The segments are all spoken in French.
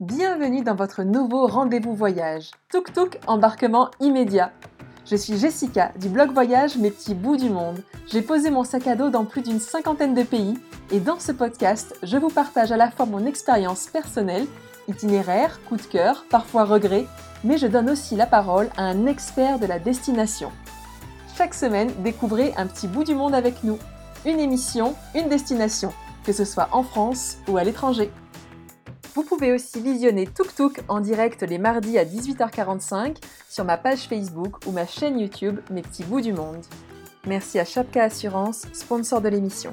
Bienvenue dans votre nouveau rendez-vous voyage. Tuk Tuk embarquement immédiat. Je suis Jessica du blog voyage Mes petits bouts du monde. J'ai posé mon sac à dos dans plus d'une cinquantaine de pays et dans ce podcast, je vous partage à la fois mon expérience personnelle, itinéraire, coup de cœur, parfois regret, mais je donne aussi la parole à un expert de la destination. Chaque semaine, découvrez un petit bout du monde avec nous. Une émission, une destination, que ce soit en France ou à l'étranger. Vous pouvez aussi visionner Tuk Tuk en direct les mardis à 18h45 sur ma page Facebook ou ma chaîne YouTube Mes petits bouts du monde. Merci à Chapka Assurance, sponsor de l'émission.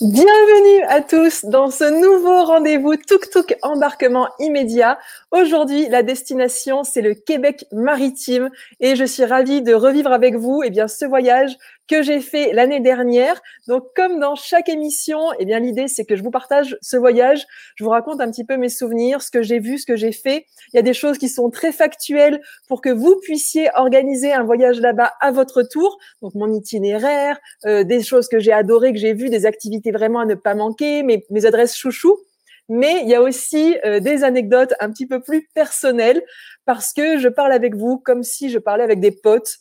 Bienvenue à tous dans ce nouveau rendez-vous Tuk Tuk embarquement immédiat. Aujourd'hui, la destination, c'est le Québec maritime et je suis ravie de revivre avec vous eh bien, ce voyage que j'ai fait l'année dernière. Donc, comme dans chaque émission, eh bien, l'idée, c'est que je vous partage ce voyage. Je vous raconte un petit peu mes souvenirs, ce que j'ai vu, ce que j'ai fait. Il y a des choses qui sont très factuelles pour que vous puissiez organiser un voyage là-bas à votre tour. Donc, mon itinéraire, euh, des choses que j'ai adorées, que j'ai vues, des activités vraiment à ne pas manquer, mes, mes adresses chouchou. Mais il y a aussi euh, des anecdotes un petit peu plus personnelles parce que je parle avec vous comme si je parlais avec des potes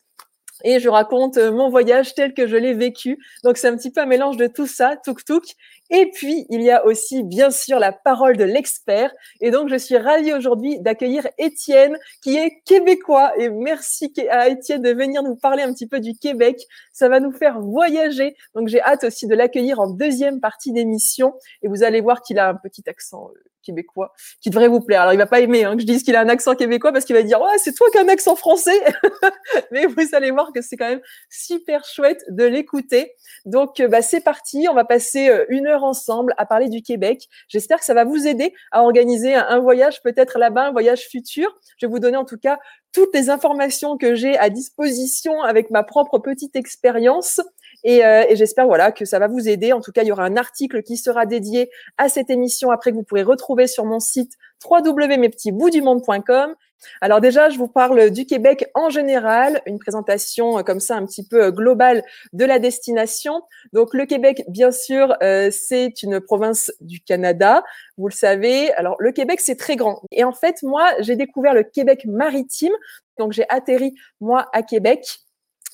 et je raconte euh, mon voyage tel que je l'ai vécu. Donc c'est un petit peu un mélange de tout ça, tuk tuk. Et puis il y a aussi bien sûr la parole de l'expert. Et donc je suis ravie aujourd'hui d'accueillir Étienne qui est québécois. Et merci à Étienne de venir nous parler un petit peu du Québec. Ça va nous faire voyager. Donc j'ai hâte aussi de l'accueillir en deuxième partie d'émission. Et vous allez voir qu'il a un petit accent euh, québécois qui devrait vous plaire. Alors il va pas aimer hein, que je dise qu'il a un accent québécois parce qu'il va dire ouais c'est toi qui as un accent français, mais vous allez voir que c'est quand même super chouette de l'écouter. Donc euh, bah, c'est parti, on va passer euh, une heure ensemble à parler du Québec. J'espère que ça va vous aider à organiser un voyage peut-être là-bas, un voyage futur. Je vais vous donner en tout cas toutes les informations que j'ai à disposition avec ma propre petite expérience. Et, euh, et j'espère voilà que ça va vous aider. En tout cas, il y aura un article qui sera dédié à cette émission après que vous pourrez retrouver sur mon site www.mespetitsboutsdumonde.com. Alors déjà, je vous parle du Québec en général, une présentation euh, comme ça un petit peu euh, globale de la destination. Donc le Québec, bien sûr, euh, c'est une province du Canada, vous le savez. Alors le Québec, c'est très grand. Et en fait, moi, j'ai découvert le Québec maritime. Donc j'ai atterri, moi, à Québec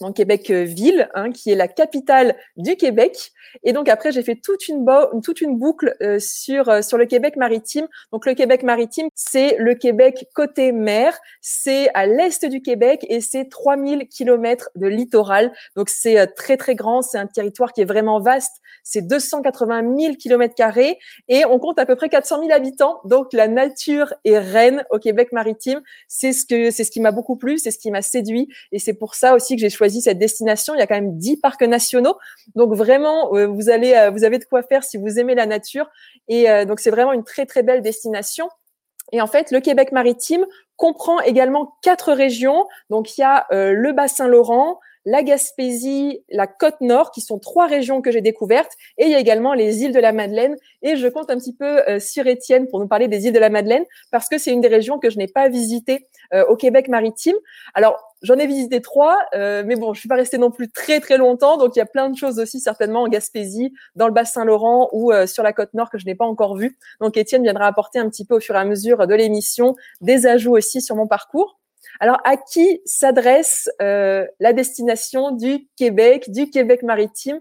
en Québec-Ville, hein, qui est la capitale du Québec. Et donc après, j'ai fait toute une, toute une boucle euh, sur euh, sur le Québec maritime. Donc le Québec maritime, c'est le Québec côté mer, c'est à l'est du Québec et c'est 3000 kilomètres de littoral. Donc c'est euh, très très grand, c'est un territoire qui est vraiment vaste. C'est 280 000 kilomètres carrés et on compte à peu près 400 000 habitants. Donc la nature est reine au Québec maritime. C'est ce que c'est ce qui m'a beaucoup plu, c'est ce qui m'a séduit et c'est pour ça aussi que j'ai choisi cette destination. Il y a quand même 10 parcs nationaux. Donc vraiment euh, vous allez, euh, vous avez de quoi faire si vous aimez la nature. Et euh, donc c'est vraiment une très très belle destination. Et en fait, le Québec maritime comprend également quatre régions. Donc il y a le bassin Laurent, la Gaspésie, la Côte Nord, qui sont trois régions que j'ai découvertes, et il y a également les îles de la Madeleine. Et je compte un petit peu sur Étienne pour nous parler des îles de la Madeleine, parce que c'est une des régions que je n'ai pas visitées au Québec maritime. Alors J'en ai visité trois, euh, mais bon, je suis pas restée non plus très très longtemps, donc il y a plein de choses aussi certainement en Gaspésie, dans le Bas-Saint-Laurent ou euh, sur la côte nord que je n'ai pas encore vu. Donc Étienne viendra apporter un petit peu au fur et à mesure de l'émission des ajouts aussi sur mon parcours. Alors, à qui s'adresse euh, la destination du Québec, du Québec maritime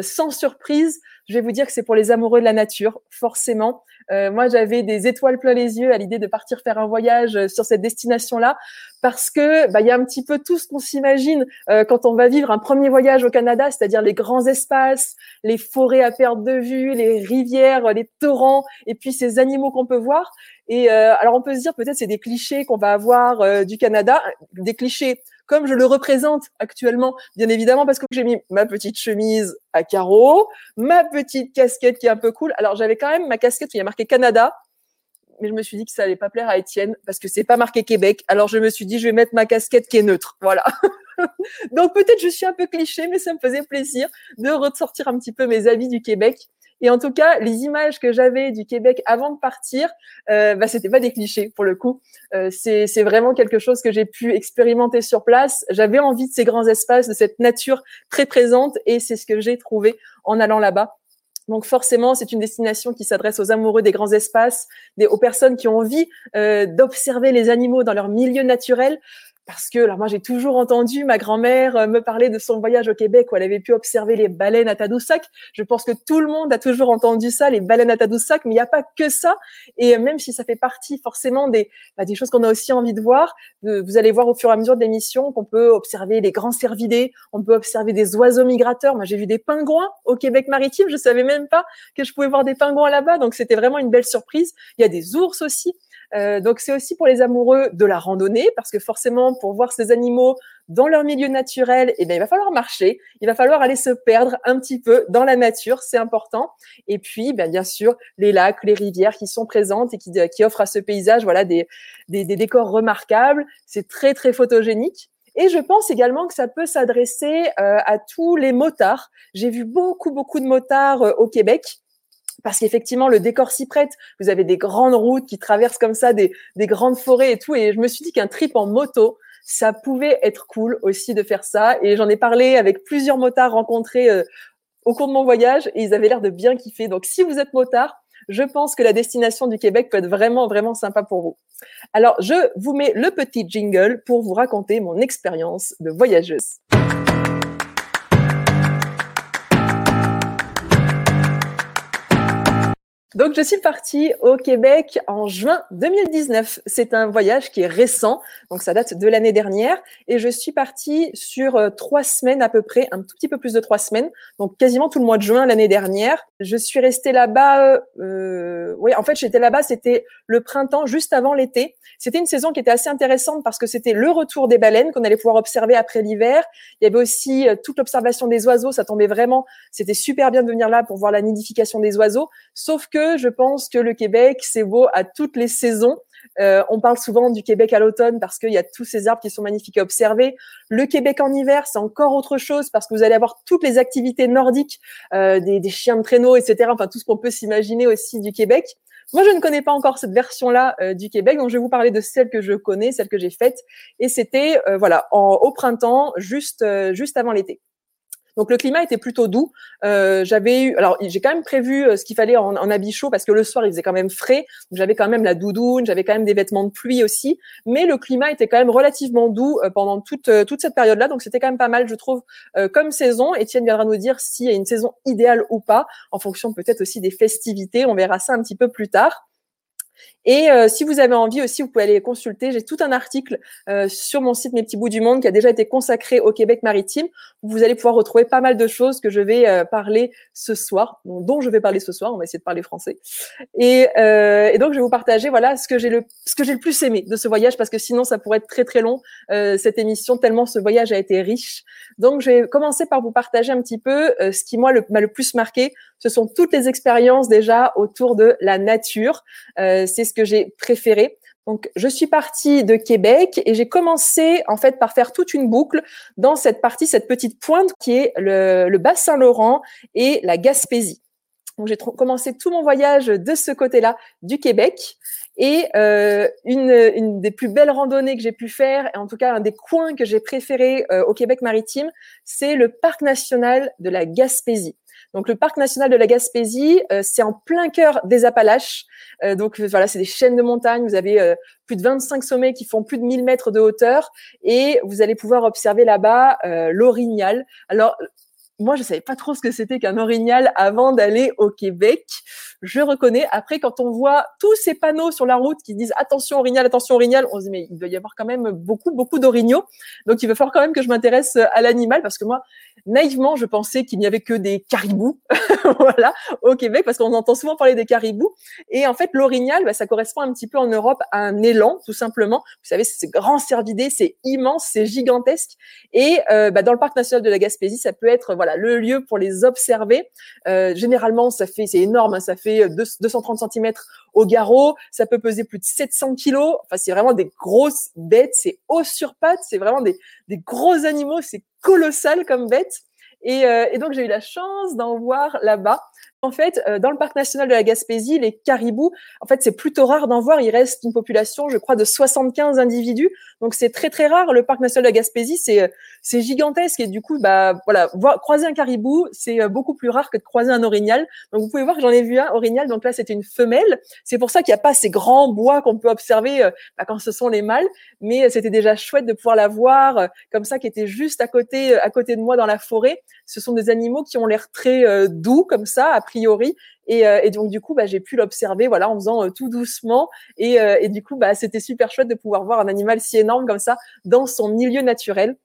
Sans surprise, je vais vous dire que c'est pour les amoureux de la nature, forcément. Euh, moi, j'avais des étoiles plein les yeux à l'idée de partir faire un voyage euh, sur cette destination-là, parce que bah, il y a un petit peu tout ce qu'on s'imagine euh, quand on va vivre un premier voyage au Canada, c'est-à-dire les grands espaces, les forêts à perte de vue, les rivières, les torrents, et puis ces animaux qu'on peut voir. Et alors, on peut se dire peut-être c'est des clichés qu'on va avoir du Canada, des clichés comme je le représente actuellement, bien évidemment, parce que j'ai mis ma petite chemise à carreaux, ma petite casquette qui est un peu cool. Alors j'avais quand même ma casquette où il y a marqué Canada, mais je me suis dit que ça allait pas plaire à Étienne parce que c'est pas marqué Québec. Alors je me suis dit je vais mettre ma casquette qui est neutre. Voilà. Donc peut-être je suis un peu cliché, mais ça me faisait plaisir de ressortir un petit peu mes avis du Québec. Et en tout cas, les images que j'avais du Québec avant de partir, euh, bah, c'était pas des clichés pour le coup. Euh, c'est vraiment quelque chose que j'ai pu expérimenter sur place. J'avais envie de ces grands espaces, de cette nature très présente, et c'est ce que j'ai trouvé en allant là-bas. Donc forcément, c'est une destination qui s'adresse aux amoureux des grands espaces, aux personnes qui ont envie euh, d'observer les animaux dans leur milieu naturel, parce que, alors moi, j'ai toujours entendu ma grand-mère euh, me parler de son voyage au Québec où elle avait pu observer les baleines à Tadoussac. Je pense que tout le monde a toujours entendu ça, les baleines à Tadoussac, mais il n'y a pas que ça. Et euh, même si ça fait partie forcément des, bah, des choses qu'on a aussi envie de voir, vous allez voir au fur et à mesure de l'émission qu'on peut observer les grands cervidés, on peut observer des oiseaux migrateurs. Moi, j'ai vu des pingouins au Québec maritime. Je savais même pas que je pouvais voir des pingouins là-bas. Donc, c'était vraiment une belle surprise. Il y a des ours aussi. Euh, donc c'est aussi pour les amoureux de la randonnée, parce que forcément, pour voir ces animaux dans leur milieu naturel, eh bien, il va falloir marcher, il va falloir aller se perdre un petit peu dans la nature, c'est important. Et puis, ben, bien sûr, les lacs, les rivières qui sont présentes et qui, qui offrent à ce paysage, voilà, des, des, des décors remarquables. C'est très très photogénique. Et je pense également que ça peut s'adresser euh, à tous les motards. J'ai vu beaucoup, beaucoup de motards euh, au Québec parce qu'effectivement, le décor s'y prête. Vous avez des grandes routes qui traversent comme ça des, des grandes forêts et tout. Et je me suis dit qu'un trip en moto, ça pouvait être cool aussi de faire ça. Et j'en ai parlé avec plusieurs motards rencontrés euh, au cours de mon voyage et ils avaient l'air de bien kiffer. Donc, si vous êtes motard, je pense que la destination du Québec peut être vraiment, vraiment sympa pour vous. Alors, je vous mets le petit jingle pour vous raconter mon expérience de voyageuse. Donc, je suis partie au Québec en juin 2019. C'est un voyage qui est récent, donc ça date de l'année dernière. Et je suis partie sur euh, trois semaines à peu près, un tout petit peu plus de trois semaines, donc quasiment tout le mois de juin l'année dernière. Je suis restée là-bas. Euh, oui, en fait, j'étais là-bas. C'était le printemps, juste avant l'été. C'était une saison qui était assez intéressante parce que c'était le retour des baleines qu'on allait pouvoir observer après l'hiver. Il y avait aussi euh, toute l'observation des oiseaux. Ça tombait vraiment. C'était super bien de venir là pour voir la nidification des oiseaux. Sauf que je pense que le Québec, c'est beau à toutes les saisons. Euh, on parle souvent du Québec à l'automne parce qu'il y a tous ces arbres qui sont magnifiques à observer. Le Québec en hiver, c'est encore autre chose parce que vous allez avoir toutes les activités nordiques, euh, des, chiens de traîneau, etc. Enfin, tout ce qu'on peut s'imaginer aussi du Québec. Moi, je ne connais pas encore cette version-là euh, du Québec, donc je vais vous parler de celle que je connais, celle que j'ai faite. Et c'était voilà au printemps, juste juste avant l'été. Donc le climat était plutôt doux. Euh, j'avais eu, alors j'ai quand même prévu euh, ce qu'il fallait en, en, habit chaud parce que le soir il faisait quand même frais. J'avais quand même la doudoune, j'avais quand même des vêtements de pluie aussi. Mais le climat était quand même relativement doux euh, pendant toute toute cette période-là. Donc c'était quand même pas mal, je trouve, comme saison. Étienne viendra nous dire s'il y a une saison idéale ou pas, en fonction peut-être aussi des festivités. On verra ça un petit peu plus tard. Et euh, si vous avez envie aussi, vous pouvez aller consulter. J'ai tout un article euh, sur mon site Mes petits bouts du monde qui a déjà été consacré au Québec maritime. Vous allez pouvoir retrouver pas mal de choses que je vais euh, parler ce soir, dont je vais parler ce soir. On va essayer de parler français. Et, et donc je vais vous partager voilà ce que j'ai le ce que j'ai le plus aimé de ce voyage parce que sinon ça pourrait être très très long cette émission tellement ce voyage a été riche. Donc je vais commencer par vous partager un petit peu ce qui moi m'a le, plus marqué. Ce sont toutes les expériences déjà autour de la nature. C'est que j'ai préféré. Donc, je suis partie de Québec et j'ai commencé en fait par faire toute une boucle dans cette partie, cette petite pointe qui est le, le Bas-Saint-Laurent et la Gaspésie. Donc, j'ai commencé tout mon voyage de ce côté-là du Québec. Et euh, une, une, des plus belles randonnées que j'ai pu faire, et en tout cas un des coins que j'ai préféré euh, au Québec maritime, c'est le parc national de la Gaspésie. Donc le parc national de la Gaspésie, euh, c'est en plein cœur des Appalaches. Euh, donc voilà, c'est des chaînes de montagnes. Vous avez euh, plus de 25 sommets qui font plus de 1000 mètres de hauteur et vous allez pouvoir observer là-bas l'orignal. Alors moi, je savais pas trop ce que c'était qu'un orignal avant d'aller au Québec. Je reconnais. Après, quand on voit tous ces panneaux sur la route qui disent attention orignal, attention orignal, on se dit mais il doit y avoir quand même beaucoup, beaucoup d'orignaux. Donc, il va falloir quand même que je m'intéresse à l'animal parce que moi, naïvement, je pensais qu'il n'y avait que des caribous, voilà, au Québec parce qu'on entend souvent parler des caribous. Et en fait, l'orignal, bah, ça correspond un petit peu en Europe à un élan, tout simplement. Vous savez, c'est grand cervidé, c'est immense, c'est gigantesque. Et euh, bah, dans le parc national de la Gaspésie, ça peut être voilà le lieu pour les observer. Euh, généralement, ça fait, c'est énorme, hein, ça fait 230 cm au garrot, ça peut peser plus de 700 kg. Enfin, c'est vraiment des grosses bêtes, c'est haut sur pattes, c'est vraiment des, des gros animaux, c'est colossal comme bête. Et, euh, et, donc j'ai eu la chance d'en voir là-bas. En fait, euh, dans le parc national de la Gaspésie, les caribous, en fait, c'est plutôt rare d'en voir. Il reste une population, je crois, de 75 individus. Donc, c'est très, très rare. Le parc national de la Gaspésie, c'est, euh, c'est gigantesque. Et du coup, bah, voilà, croiser un caribou, c'est euh, beaucoup plus rare que de croiser un orignal. Donc, vous pouvez voir que j'en ai vu un orignal. Donc là, c'était une femelle. C'est pour ça qu'il n'y a pas ces grands bois qu'on peut observer bah, quand ce sont les mâles. Mais c'était déjà chouette de pouvoir la voir comme ça, qui était juste à côté, à côté de moi dans la forêt. Ce sont des animaux qui ont l'air très doux, comme ça, priori. Et, euh, et donc du coup, bah, j'ai pu l'observer, voilà, en faisant euh, tout doucement. Et, euh, et du coup, bah, c'était super chouette de pouvoir voir un animal si énorme comme ça dans son milieu naturel.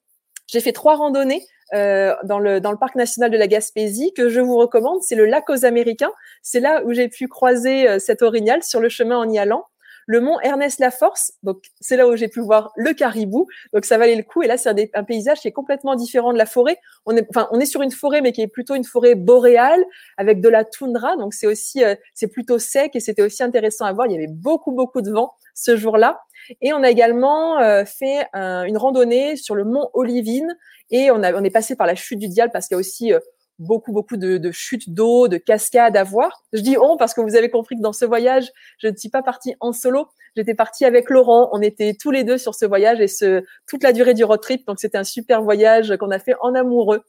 J'ai fait trois randonnées euh, dans, le, dans le parc national de la Gaspésie que je vous recommande. C'est le lac aux Américains. C'est là où j'ai pu croiser cet orignal sur le chemin en y allant le mont Ernest Laforce. Donc, c'est là où j'ai pu voir le caribou. Donc, ça valait le coup. Et là, c'est un, paysage qui est complètement différent de la forêt. On est, enfin, on est sur une forêt, mais qui est plutôt une forêt boréale avec de la toundra. Donc, c'est aussi, euh, c'est plutôt sec et c'était aussi intéressant à voir. Il y avait beaucoup, beaucoup de vent ce jour-là. Et on a également euh, fait une randonnée sur le mont Olivine et on, a, on est passé par la chute du Dial parce qu'il y a aussi euh, beaucoup, beaucoup de, chutes d'eau, de cascades à voir. Je dis on parce que vous avez compris que dans ce voyage, je ne suis pas partie en solo. J'étais partie avec Laurent. On était tous les deux sur ce voyage et ce, toute la durée du road trip. Donc, c'était un super voyage qu'on a fait en amoureux.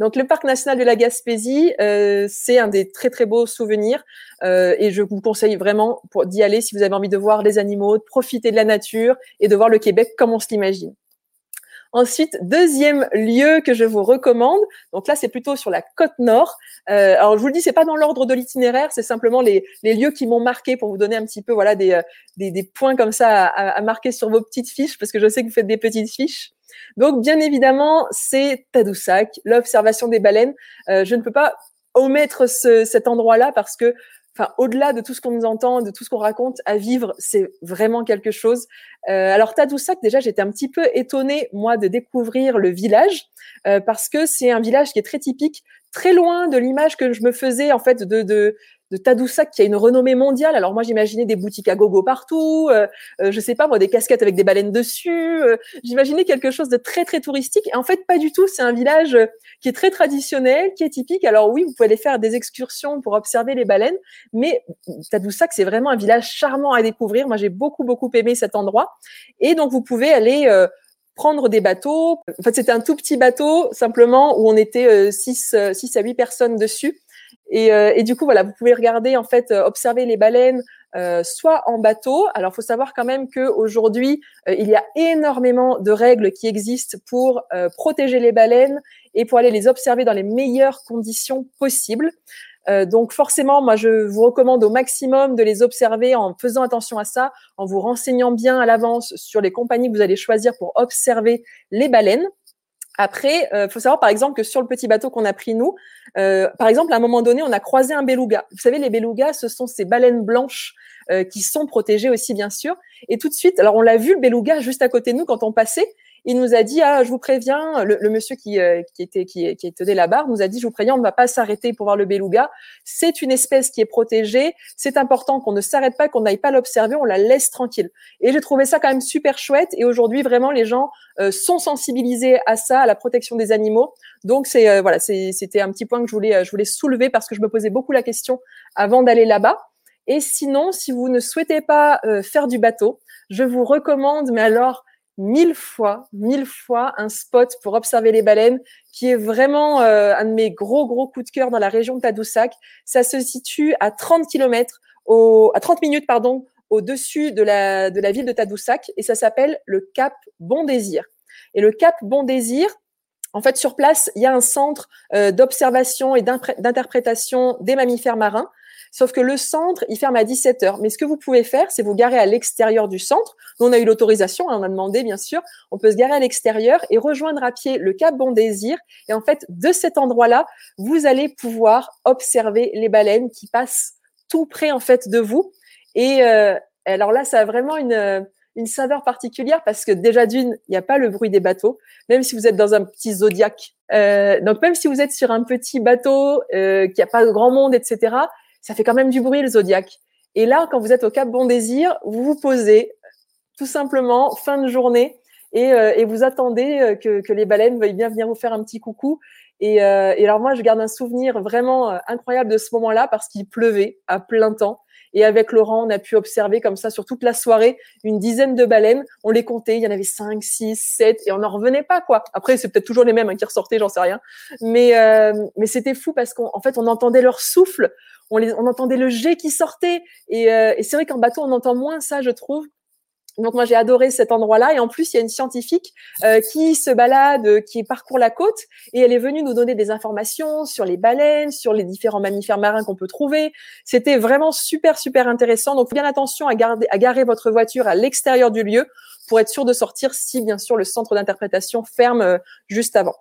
Donc, le parc national de la Gaspésie, euh, c'est un des très, très beaux souvenirs. Euh, et je vous conseille vraiment d'y aller si vous avez envie de voir les animaux, de profiter de la nature et de voir le Québec comme on se l'imagine. Ensuite, deuxième lieu que je vous recommande. Donc là, c'est plutôt sur la côte nord. Euh, alors je vous le dis, c'est pas dans l'ordre de l'itinéraire, c'est simplement les, les, lieux qui m'ont marqué pour vous donner un petit peu voilà des, euh, des, des points comme ça à, à, marquer sur vos petites fiches parce que je sais que vous faites des petites fiches. Donc bien évidemment, c'est Tadoussac, l'observation des baleines. Euh, je ne peux pas omettre ce, cet endroit-là parce que enfin au-delà de tout ce qu'on nous entend, de tout ce qu'on raconte, à vivre, c'est vraiment quelque chose. Euh, alors Tadoussac, déjà, j'étais un petit peu étonnée moi de découvrir le village euh, parce que c'est un village qui est très typique, très loin de l'image que je me faisais en fait de, de, de Tadoussac qui a une renommée mondiale. Alors moi j'imaginais des boutiques à gogo partout, euh, euh, je sais pas moi des casquettes avec des baleines dessus. Euh, j'imaginais quelque chose de très très touristique. Et en fait pas du tout. C'est un village euh, qui est très traditionnel, qui est typique. Alors oui, vous pouvez aller faire des excursions pour observer les baleines, mais Tadoussac c'est vraiment un village charmant à découvrir. Moi j'ai beaucoup beaucoup aimé cet endroit. Et donc vous pouvez aller prendre des bateaux. En fait, c'était un tout petit bateau, simplement, où on était 6 six, à 8 personnes dessus. Et, euh, et, du coup, voilà, vous pouvez regarder, en fait, euh, observer les baleines, euh, soit en bateau. Alors, faut savoir quand même qu'aujourd'hui, euh, il y a énormément de règles qui existent pour euh, protéger les baleines et pour aller les observer dans les meilleures conditions possibles. donc, forcément, moi, je vous recommande au maximum de les observer en faisant attention à ça, en vous renseignant bien à l'avance sur les compagnies que vous allez choisir pour observer les baleines. Après, il euh, faut savoir par exemple que sur le petit bateau qu'on a pris nous, euh, par exemple à un moment donné, on a croisé un beluga. Vous savez, les belugas, ce sont ces baleines blanches euh, qui sont protégées aussi bien sûr. Et tout de suite, alors on l'a vu le beluga juste à côté de nous quand on passait, il nous a dit ah je vous préviens le, monsieur qui, euh, qui était qui, qui tenait la barre nous a dit je vous préviens on ne va pas s'arrêter pour voir le beluga. C'est une espèce qui est protégée. C'est important qu'on ne s'arrête pas qu'on n'aille pas l'observer. On la laisse tranquille. Et j'ai trouvé ça quand même super chouette. Et aujourd'hui vraiment les gens euh, sont sensibilisés à ça à la protection des animaux. Donc c'est euh, voilà c'était un petit point que je voulais je voulais soulever parce que je me posais beaucoup la question avant d'aller là-bas. Et sinon si vous ne souhaitez pas faire du bateau je vous recommande mais alors mille fois, mille fois un spot pour observer les baleines qui est vraiment euh, un de mes gros, gros coups de cœur dans la région de Tadoussac. Ça se situe à 30 km, au, à 30 minutes, pardon, au-dessus de la, de la ville de Tadoussac et ça s'appelle le Cap Bon Désir. Et le Cap Bon Désir, en fait, sur place, il y a un centre euh, d'observation et d'interprétation des mammifères marins. Sauf que le centre, il ferme à 17 heures. Mais ce que vous pouvez faire, c'est vous garer à l'extérieur du centre. Nous, on a eu l'autorisation, hein, on a demandé, bien sûr. On peut se garer à l'extérieur et rejoindre à pied le Cap Bon Désir. Et en fait, de cet endroit-là, vous allez pouvoir observer les baleines qui passent tout près, en fait, de vous. Et euh, alors là, ça a vraiment une, une saveur particulière parce que déjà d'une, il n'y a pas le bruit des bateaux, même si vous êtes dans un petit zodiaque. Euh, donc même si vous êtes sur un petit bateau, euh, qui a pas de grand monde, etc., ça fait quand même du bruit le zodiaque. Et là, quand vous êtes au Cap Bon Désir, vous vous posez tout simplement fin de journée et, euh, et vous attendez euh, que, que, les baleines veuillent bien venir vous faire un petit coucou. Et, euh, et, alors moi, je garde un souvenir vraiment euh, incroyable de ce moment-là parce qu'il pleuvait à plein temps. Et avec Laurent, on a pu observer comme ça sur toute la soirée une dizaine de baleines. On les comptait, il y en avait cinq, six, sept, et on n'en revenait pas quoi. Après, c'est peut-être toujours les mêmes hein, qui ressortaient, j'en sais rien. Mais euh, mais c'était fou parce qu'en fait, on entendait leur souffle, on, les, on entendait le jet qui sortait. Et, euh, et c'est vrai qu'en bateau, on entend moins ça, je trouve. Donc moi j'ai adoré cet endroit-là et en plus il y a une scientifique euh, qui se balade, qui parcourt la côte et elle est venue nous donner des informations sur les baleines, sur les différents mammifères marins qu'on peut trouver. C'était vraiment super super intéressant. Donc bien attention à, garder, à garer votre voiture à l'extérieur du lieu pour être sûr de sortir si bien sûr le centre d'interprétation ferme euh, juste avant.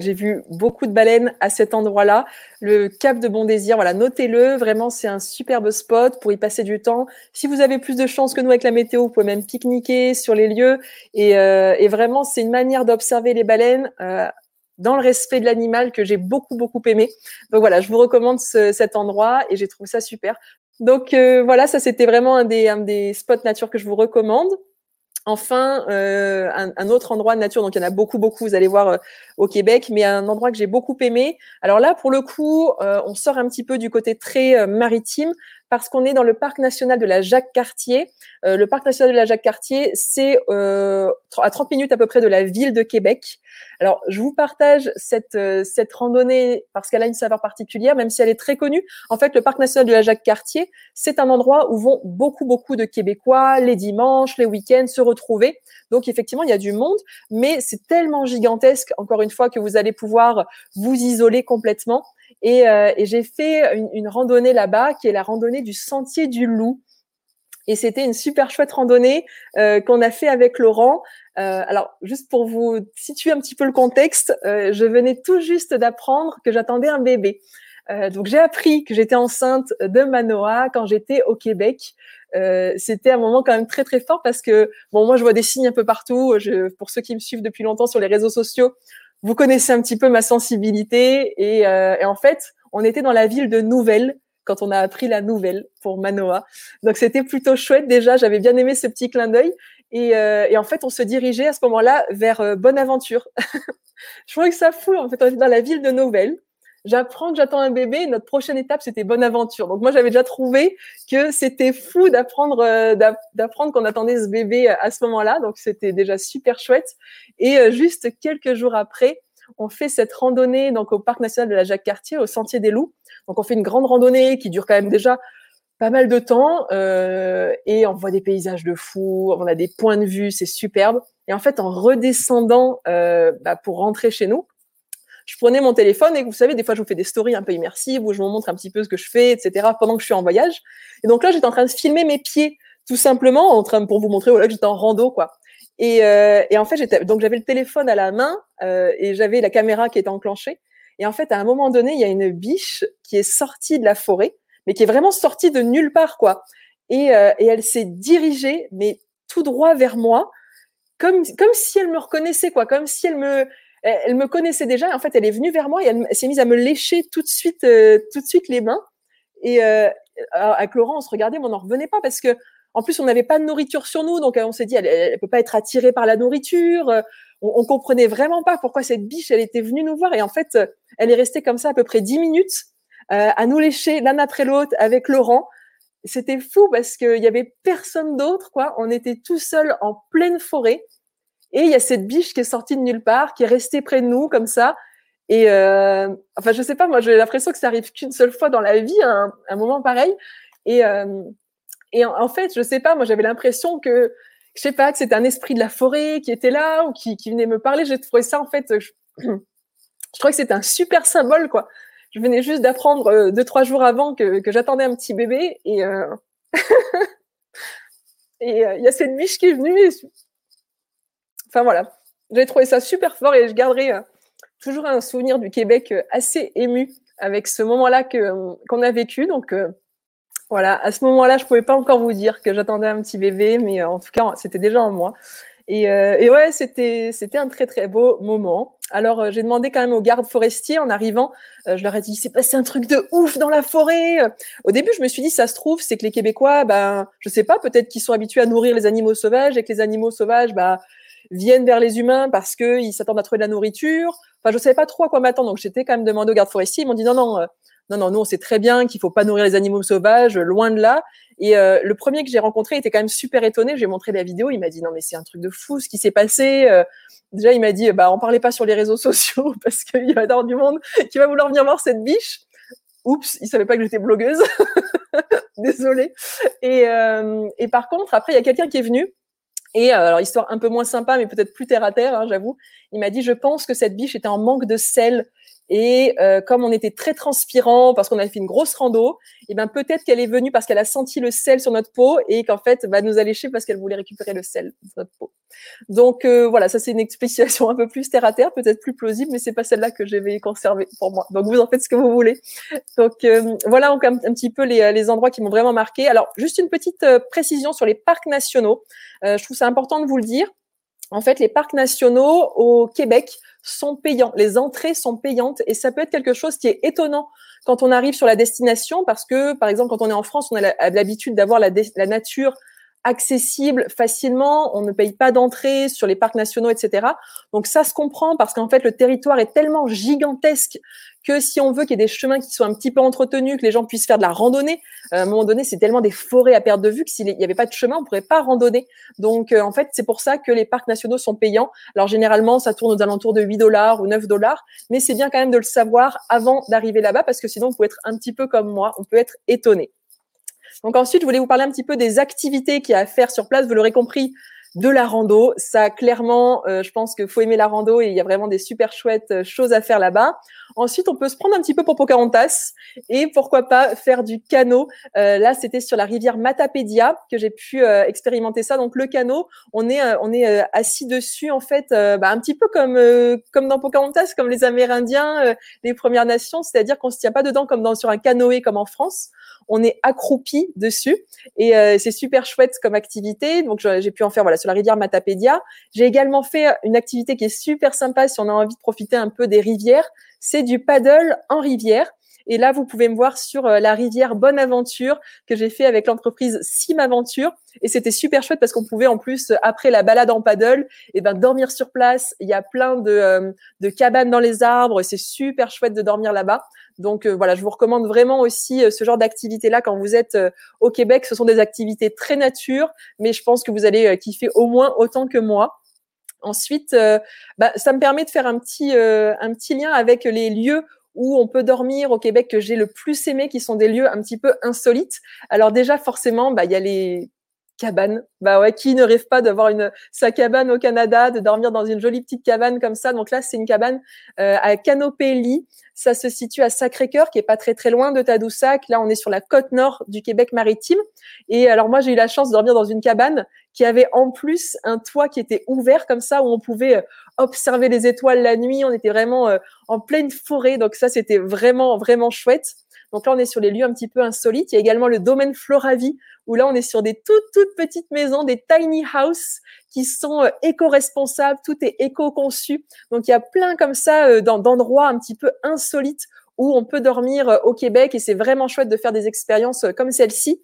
J'ai vu beaucoup de baleines à cet endroit-là. Le Cap de Bon Désir, voilà, notez-le. Vraiment, c'est un superbe spot pour y passer du temps. Si vous avez plus de chance que nous avec la météo, vous pouvez même pique-niquer sur les lieux. Et, euh, et vraiment, c'est une manière d'observer les baleines euh, dans le respect de l'animal que j'ai beaucoup, beaucoup aimé. Donc voilà, je vous recommande ce, cet endroit et j'ai trouvé ça super. Donc euh, voilà, ça c'était vraiment un des, un des spots nature que je vous recommande. Enfin, euh, un, un, autre endroit de nature, donc il y en a beaucoup, beaucoup, vous allez voir euh, au Québec, mais un endroit que j'ai beaucoup aimé. Alors là, pour le coup, euh, on sort un petit peu du côté très euh, maritime parce qu'on est dans le parc national de la Jacques-Cartier. Euh, le parc national de la Jacques-Cartier, c'est à 30 minutes à peu près de la ville de Québec. Alors, je vous partage cette, cette randonnée parce qu'elle a une saveur particulière, même si elle est très connue. En fait, le parc national de la Jacques-Cartier, c'est un endroit où vont beaucoup, beaucoup de Québécois les dimanches, les week-ends se retrouver. Donc, effectivement, il y a du monde, mais c'est tellement gigantesque, encore une fois, que vous allez pouvoir vous isoler complètement. Et, euh, et j'ai fait une, une randonnée là-bas, qui est la randonnée du Sentier du Loup. Et c'était une super chouette randonnée euh, qu'on a fait avec Laurent. Euh, alors, juste pour vous situer un petit peu le contexte, euh, je venais tout juste d'apprendre que j'attendais un bébé. Euh, donc, j'ai appris que j'étais enceinte de Manoa quand j'étais au Québec. Euh, c'était un moment quand même très très fort parce que bon, moi je vois des signes un peu partout. Je, pour ceux qui me suivent depuis longtemps sur les réseaux sociaux, vous connaissez un petit peu ma sensibilité et, euh, et en fait, on était dans la ville de Nouvelle quand on a appris la nouvelle pour Manoa. Donc c'était plutôt chouette déjà, j'avais bien aimé ce petit clin d'œil. Et, euh, et, en fait, on se dirigeait à ce moment-là vers euh, Bonaventure. je trouvais que ça fout. En fait, on était dans la ville de Nouvelle. J'apprends que j'attends un bébé. Notre prochaine étape, c'était Bonaventure. Donc moi, j'avais déjà trouvé que c'était fou d'apprendre euh, d'apprendre qu'on attendait ce bébé à ce moment-là. Donc c'était déjà super chouette. Et euh, juste quelques jours après, on fait cette randonnée donc au parc national de la Jacques-Cartier, au Sentier des Loups. Donc on fait une grande randonnée qui dure quand même déjà pas mal de temps euh, et on voit des paysages de fou, on a des points de vue, c'est superbe. Et en fait, en redescendant euh, bah, pour rentrer chez nous, je prenais mon téléphone et vous savez, des fois, je vous fais des stories un peu immersives où je vous montre un petit peu ce que je fais, etc. pendant que je suis en voyage. Et donc là, j'étais en train de filmer mes pieds, tout simplement, en train pour vous montrer voilà que j'étais en rando, quoi. Et, euh, et en fait, j'étais donc j'avais le téléphone à la main euh, et j'avais la caméra qui était enclenchée. Et en fait, à un moment donné, il y a une biche qui est sortie de la forêt, mais qui est vraiment sortie de nulle part, quoi. Et, euh, et elle s'est dirigée, mais tout droit vers moi, comme, comme si elle me reconnaissait, quoi, comme si elle me, elle me connaissait déjà. Et en fait, elle est venue vers moi et elle, s'est mise à me lécher tout de suite, euh, tout de suite les mains. Et euh, avec Laurent, on se regardait, mais on n'en revenait pas parce que, en plus, on n'avait pas de nourriture sur nous, donc on s'est dit, elle, elle peut pas être attirée par la nourriture. On, on comprenait vraiment pas pourquoi cette biche, elle était venue nous voir. Et en fait, elle est restée comme ça à peu près dix minutes euh, à nous lécher l'un après l'autre avec Laurent. C'était fou parce qu'il y avait personne d'autre, quoi. On était tout seul en pleine forêt. Et il y a cette biche qui est sortie de nulle part, qui est restée près de nous comme ça. Et euh, enfin, je sais pas, moi, j'ai l'impression que ça arrive qu'une seule fois dans la vie, un, moment pareil. Et, euh, et en, fait, je sais pas, moi, j'avais l'impression que, je sais pas, que c'était un esprit de la forêt qui était là ou qui, qui venait me parler. J'ai trouvé ça, en fait, je, je trouvais que c'était un super symbole, quoi je venais juste d'apprendre euh, deux trois jours avant que, que j'attendais un petit bébé et il y a cette biche qui est venue. Enfin voilà, j'ai trouvé ça super fort et je garderai euh, toujours un souvenir du Québec assez ému avec ce moment-là que qu'on a vécu. Donc voilà, à ce moment-là, je pouvais pas encore vous dire que j'attendais un petit bébé, mais en tout cas, c'était déjà en moi. Et, euh, ouais, c'était c'était un très très beau moment. Alors euh, j'ai demandé quand même aux gardes forestiers en arrivant, euh, je leur ai dit c'est passé un truc de ouf dans la forêt. Au début je me suis dit ça se trouve c'est que les Québécois, ben je sais pas, peut-être qu'ils sont habitués à nourrir les animaux sauvages et que les animaux sauvages, bah viennent vers les humains parce que ils s'attendent à trouver de la nourriture. Enfin, je savais pas trop à quoi m'attendre, donc j'étais quand même demandé aux gardes forestiers. Ils m'ont dit non, non, euh, non, non, nous on sait très bien qu'il faut pas nourrir les animaux sauvages, loin de là. Et euh, le premier que j'ai rencontré était quand même super étonné. J'ai montré la vidéo, il m'a dit non mais c'est un truc de fou ce qui s'est passé. Euh, déjà il m'a dit bah on parlait pas sur les réseaux sociaux parce qu'il y a dans du monde qui va vouloir venir voir cette biche. Oups, il savait pas que j'étais blogueuse. Désolée. Et, euh, et par contre après il y a quelqu'un qui est venu. Et alors histoire un peu moins sympa mais peut-être plus terre à terre, hein, j'avoue. Il m'a dit je pense que cette biche était en manque de sel et euh, comme on était très transpirant parce qu'on avait fait une grosse rando, et eh ben peut-être qu'elle est venue parce qu'elle a senti le sel sur notre peau et qu'en fait va nous allécher parce qu'elle voulait récupérer le sel de notre peau. Donc euh, voilà, ça c'est une explication un peu plus terre à terre, peut-être plus plausible, mais c'est pas celle-là que j'avais conservée pour moi. Donc vous en faites ce que vous voulez. Donc euh, voilà donc un, petit peu les, les endroits qui m'ont vraiment marqué. Alors juste une petite précision sur les parcs nationaux. je trouve ça important de vous le dire. En fait, les parcs nationaux au Québec sont payants. Les entrées sont payantes et ça peut être quelque chose qui est étonnant quand on arrive sur la destination parce que, par exemple, quand on est en France, on a l'habitude d'avoir la, la, nature accessible facilement, on ne paye pas d'entrée sur les parcs nationaux, etc. Donc ça se comprend parce qu'en fait le territoire est tellement gigantesque que si on veut qu'il y ait des chemins qui soient un petit peu entretenus, que les gens puissent faire de la randonnée, euh, à un moment donné c'est tellement des forêts à perte de vue que s'il n'y avait pas de chemin, on pourrait pas randonner. Donc euh, en fait c'est pour ça que les parcs nationaux sont payants. Alors généralement ça tourne aux alentours de 8 dollars ou 9 dollars, mais c'est bien quand même de le savoir avant d'arriver là-bas parce que sinon on peut être un petit peu comme moi, on peut être étonné. Donc ensuite, je voulais vous parler un petit peu des activités qu'il y a à faire sur place. Vous l'aurez compris, de la rando. Ça, clairement, euh, je pense qu'il faut aimer la rando et il y a vraiment des super chouettes euh, choses à faire là-bas. Ensuite, on peut se prendre un petit peu pour Pocahontas et pourquoi pas faire du canot. Euh, là, c'était sur la rivière Matapédia que j'ai pu expérimenter ça. Donc le canot, on est on est assis dessus en fait, bah, un petit peu comme comme dans Pocahontas, comme les Amérindiens, les Premières Nations, c'est-à-dire qu'on se tient pas dedans comme dans sur un canoë comme en France on est accroupi dessus et euh, c'est super chouette comme activité. Donc j'ai pu en faire voilà sur la rivière Matapédia. J'ai également fait une activité qui est super sympa si on a envie de profiter un peu des rivières. C'est du paddle en rivière. Et là, vous pouvez me voir sur euh, la rivière Bonne Aventure que j'ai fait avec l'entreprise Sim Aventure. Et c'était super chouette parce qu'on pouvait en plus, après la balade en paddle, et eh ben, dormir sur place. Il y a plein de, euh, de cabanes dans les arbres. C'est super chouette de dormir là-bas. Donc euh, voilà, je vous recommande vraiment aussi ce genre d'activité-là quand vous êtes au Québec. Ce sont des activités très nature, mais je pense que vous allez kiffer au moins autant que moi. Ensuite, bah, ça me permet de faire un petit, un petit lien avec les lieux où on peut dormir au Québec que j'ai le plus aimé, qui sont des lieux un petit peu insolites. Alors déjà, forcément, bah, il y a les cabane. Bah ouais, qui ne rêve pas d'avoir une sa cabane au Canada, de dormir dans une jolie petite cabane comme ça. Donc là, c'est une cabane euh, à canopée lit. Ça se situe à Sacré-Cœur, qui est pas très très loin de Tadoussac. Là, on est sur la côte nord du Québec maritime. Et alors moi, j'ai eu la chance de dormir dans une cabane qui avait en plus un toit qui était ouvert comme ça, où on pouvait euh, observer les étoiles la nuit. On était vraiment euh, en pleine forêt, donc ça, c'était vraiment vraiment chouette. Donc là, on est sur les lieux un petit peu insolites. Il y a également le domaine Floravie, où là, on est sur des toutes, toutes petites maisons, des tiny houses qui sont euh, éco-responsables, tout est éco-conçu. Donc il y a plein comme ça euh, d'endroits un petit peu insolites où on peut dormir euh, au Québec et c'est vraiment chouette de faire des expériences comme celle-ci.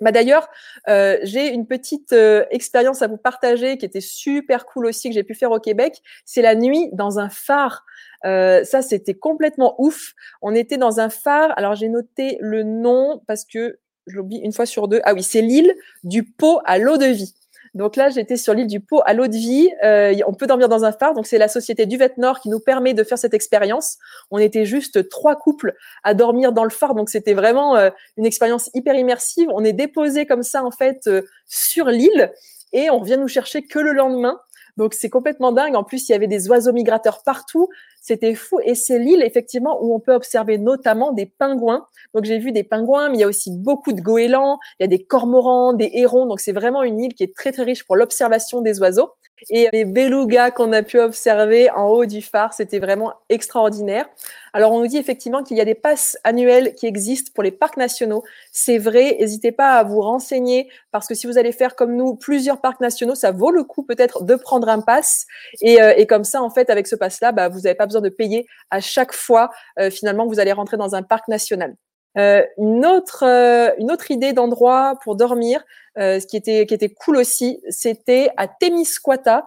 Bah d'ailleurs, j'ai une petite expérience à vous partager qui était super cool aussi que j'ai pu faire au Québec. C'est la nuit dans un phare. Euh, ça, c'était complètement ouf. On était dans un phare. Alors, j'ai noté le nom parce que je l'oublie une fois sur deux. Ah oui, c'est l'île du pot à l'eau de vie. Donc là, j'étais sur l'île du Pot à l'eau de vie. Euh, on peut dormir dans un phare. Donc c'est la société Duvet Nord qui nous permet de faire cette expérience. On était juste trois couples à dormir dans le phare. Donc c'était vraiment euh, une expérience hyper immersive. On est déposé comme ça en fait sur l'île et on vient nous chercher que le lendemain. Donc c'est complètement dingue. En plus, il y avait des oiseaux migrateurs partout. C'était fou. Et c'est l'île, effectivement, où on peut observer notamment des pingouins. Donc j'ai vu des pingouins, mais il y a aussi beaucoup de goélands, il y a des cormorans, des hérons. Donc c'est vraiment une île qui est très très riche pour l'observation des oiseaux. Et les belugas qu'on a pu observer en haut du phare, c'était vraiment extraordinaire. Alors, on nous dit effectivement qu'il y a des passes annuelles qui existent pour les parcs nationaux. C'est vrai, n'hésitez pas à vous renseigner parce que si vous allez faire comme nous plusieurs parcs nationaux, ça vaut le coup peut-être de prendre un pass. Et, euh, et comme ça, en fait, avec ce pass-là, bah, vous n'avez pas besoin de payer à chaque fois euh, finalement vous allez rentrer dans un parc national. Euh, une autre euh, une autre idée d'endroit pour dormir, euh, ce qui était qui était cool aussi, c'était à Témiscouata.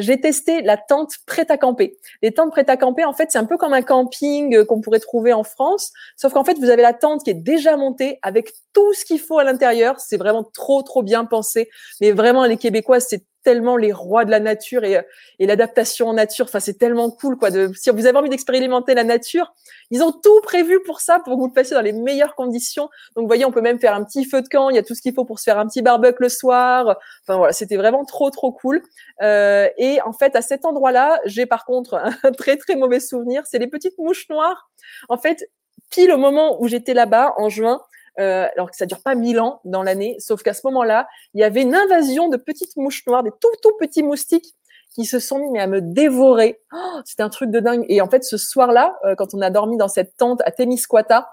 J'ai testé la tente prête à camper. Les tentes prêtes à camper, en fait, c'est un peu comme un camping qu'on pourrait trouver en France, sauf qu'en fait, vous avez la tente qui est déjà montée avec tout ce qu'il faut à l'intérieur. C'est vraiment trop trop bien pensé. Mais vraiment, les Québécois, c'est tellement les rois de la nature et, et l'adaptation en nature. Enfin, c'est tellement cool, quoi. De, si vous avez envie d'expérimenter la nature, ils ont tout prévu pour ça, pour que vous le fassiez dans les meilleures conditions. Donc, vous voyez, on peut même faire un petit feu de camp. Il y a tout ce qu'il faut pour se faire un petit barbecue le soir. Enfin, voilà, c'était vraiment trop, trop cool. Euh, et en fait, à cet endroit-là, j'ai par contre un très, très mauvais souvenir. C'est les petites mouches noires. En fait, pile au moment où j'étais là-bas, en juin, euh, alors que ça dure pas mille ans dans l'année, sauf qu'à ce moment-là, il y avait une invasion de petites mouches noires, des tout tout petits moustiques qui se sont mis à me dévorer. Oh, C'était un truc de dingue. Et en fait, ce soir-là, euh, quand on a dormi dans cette tente à Témiscouata,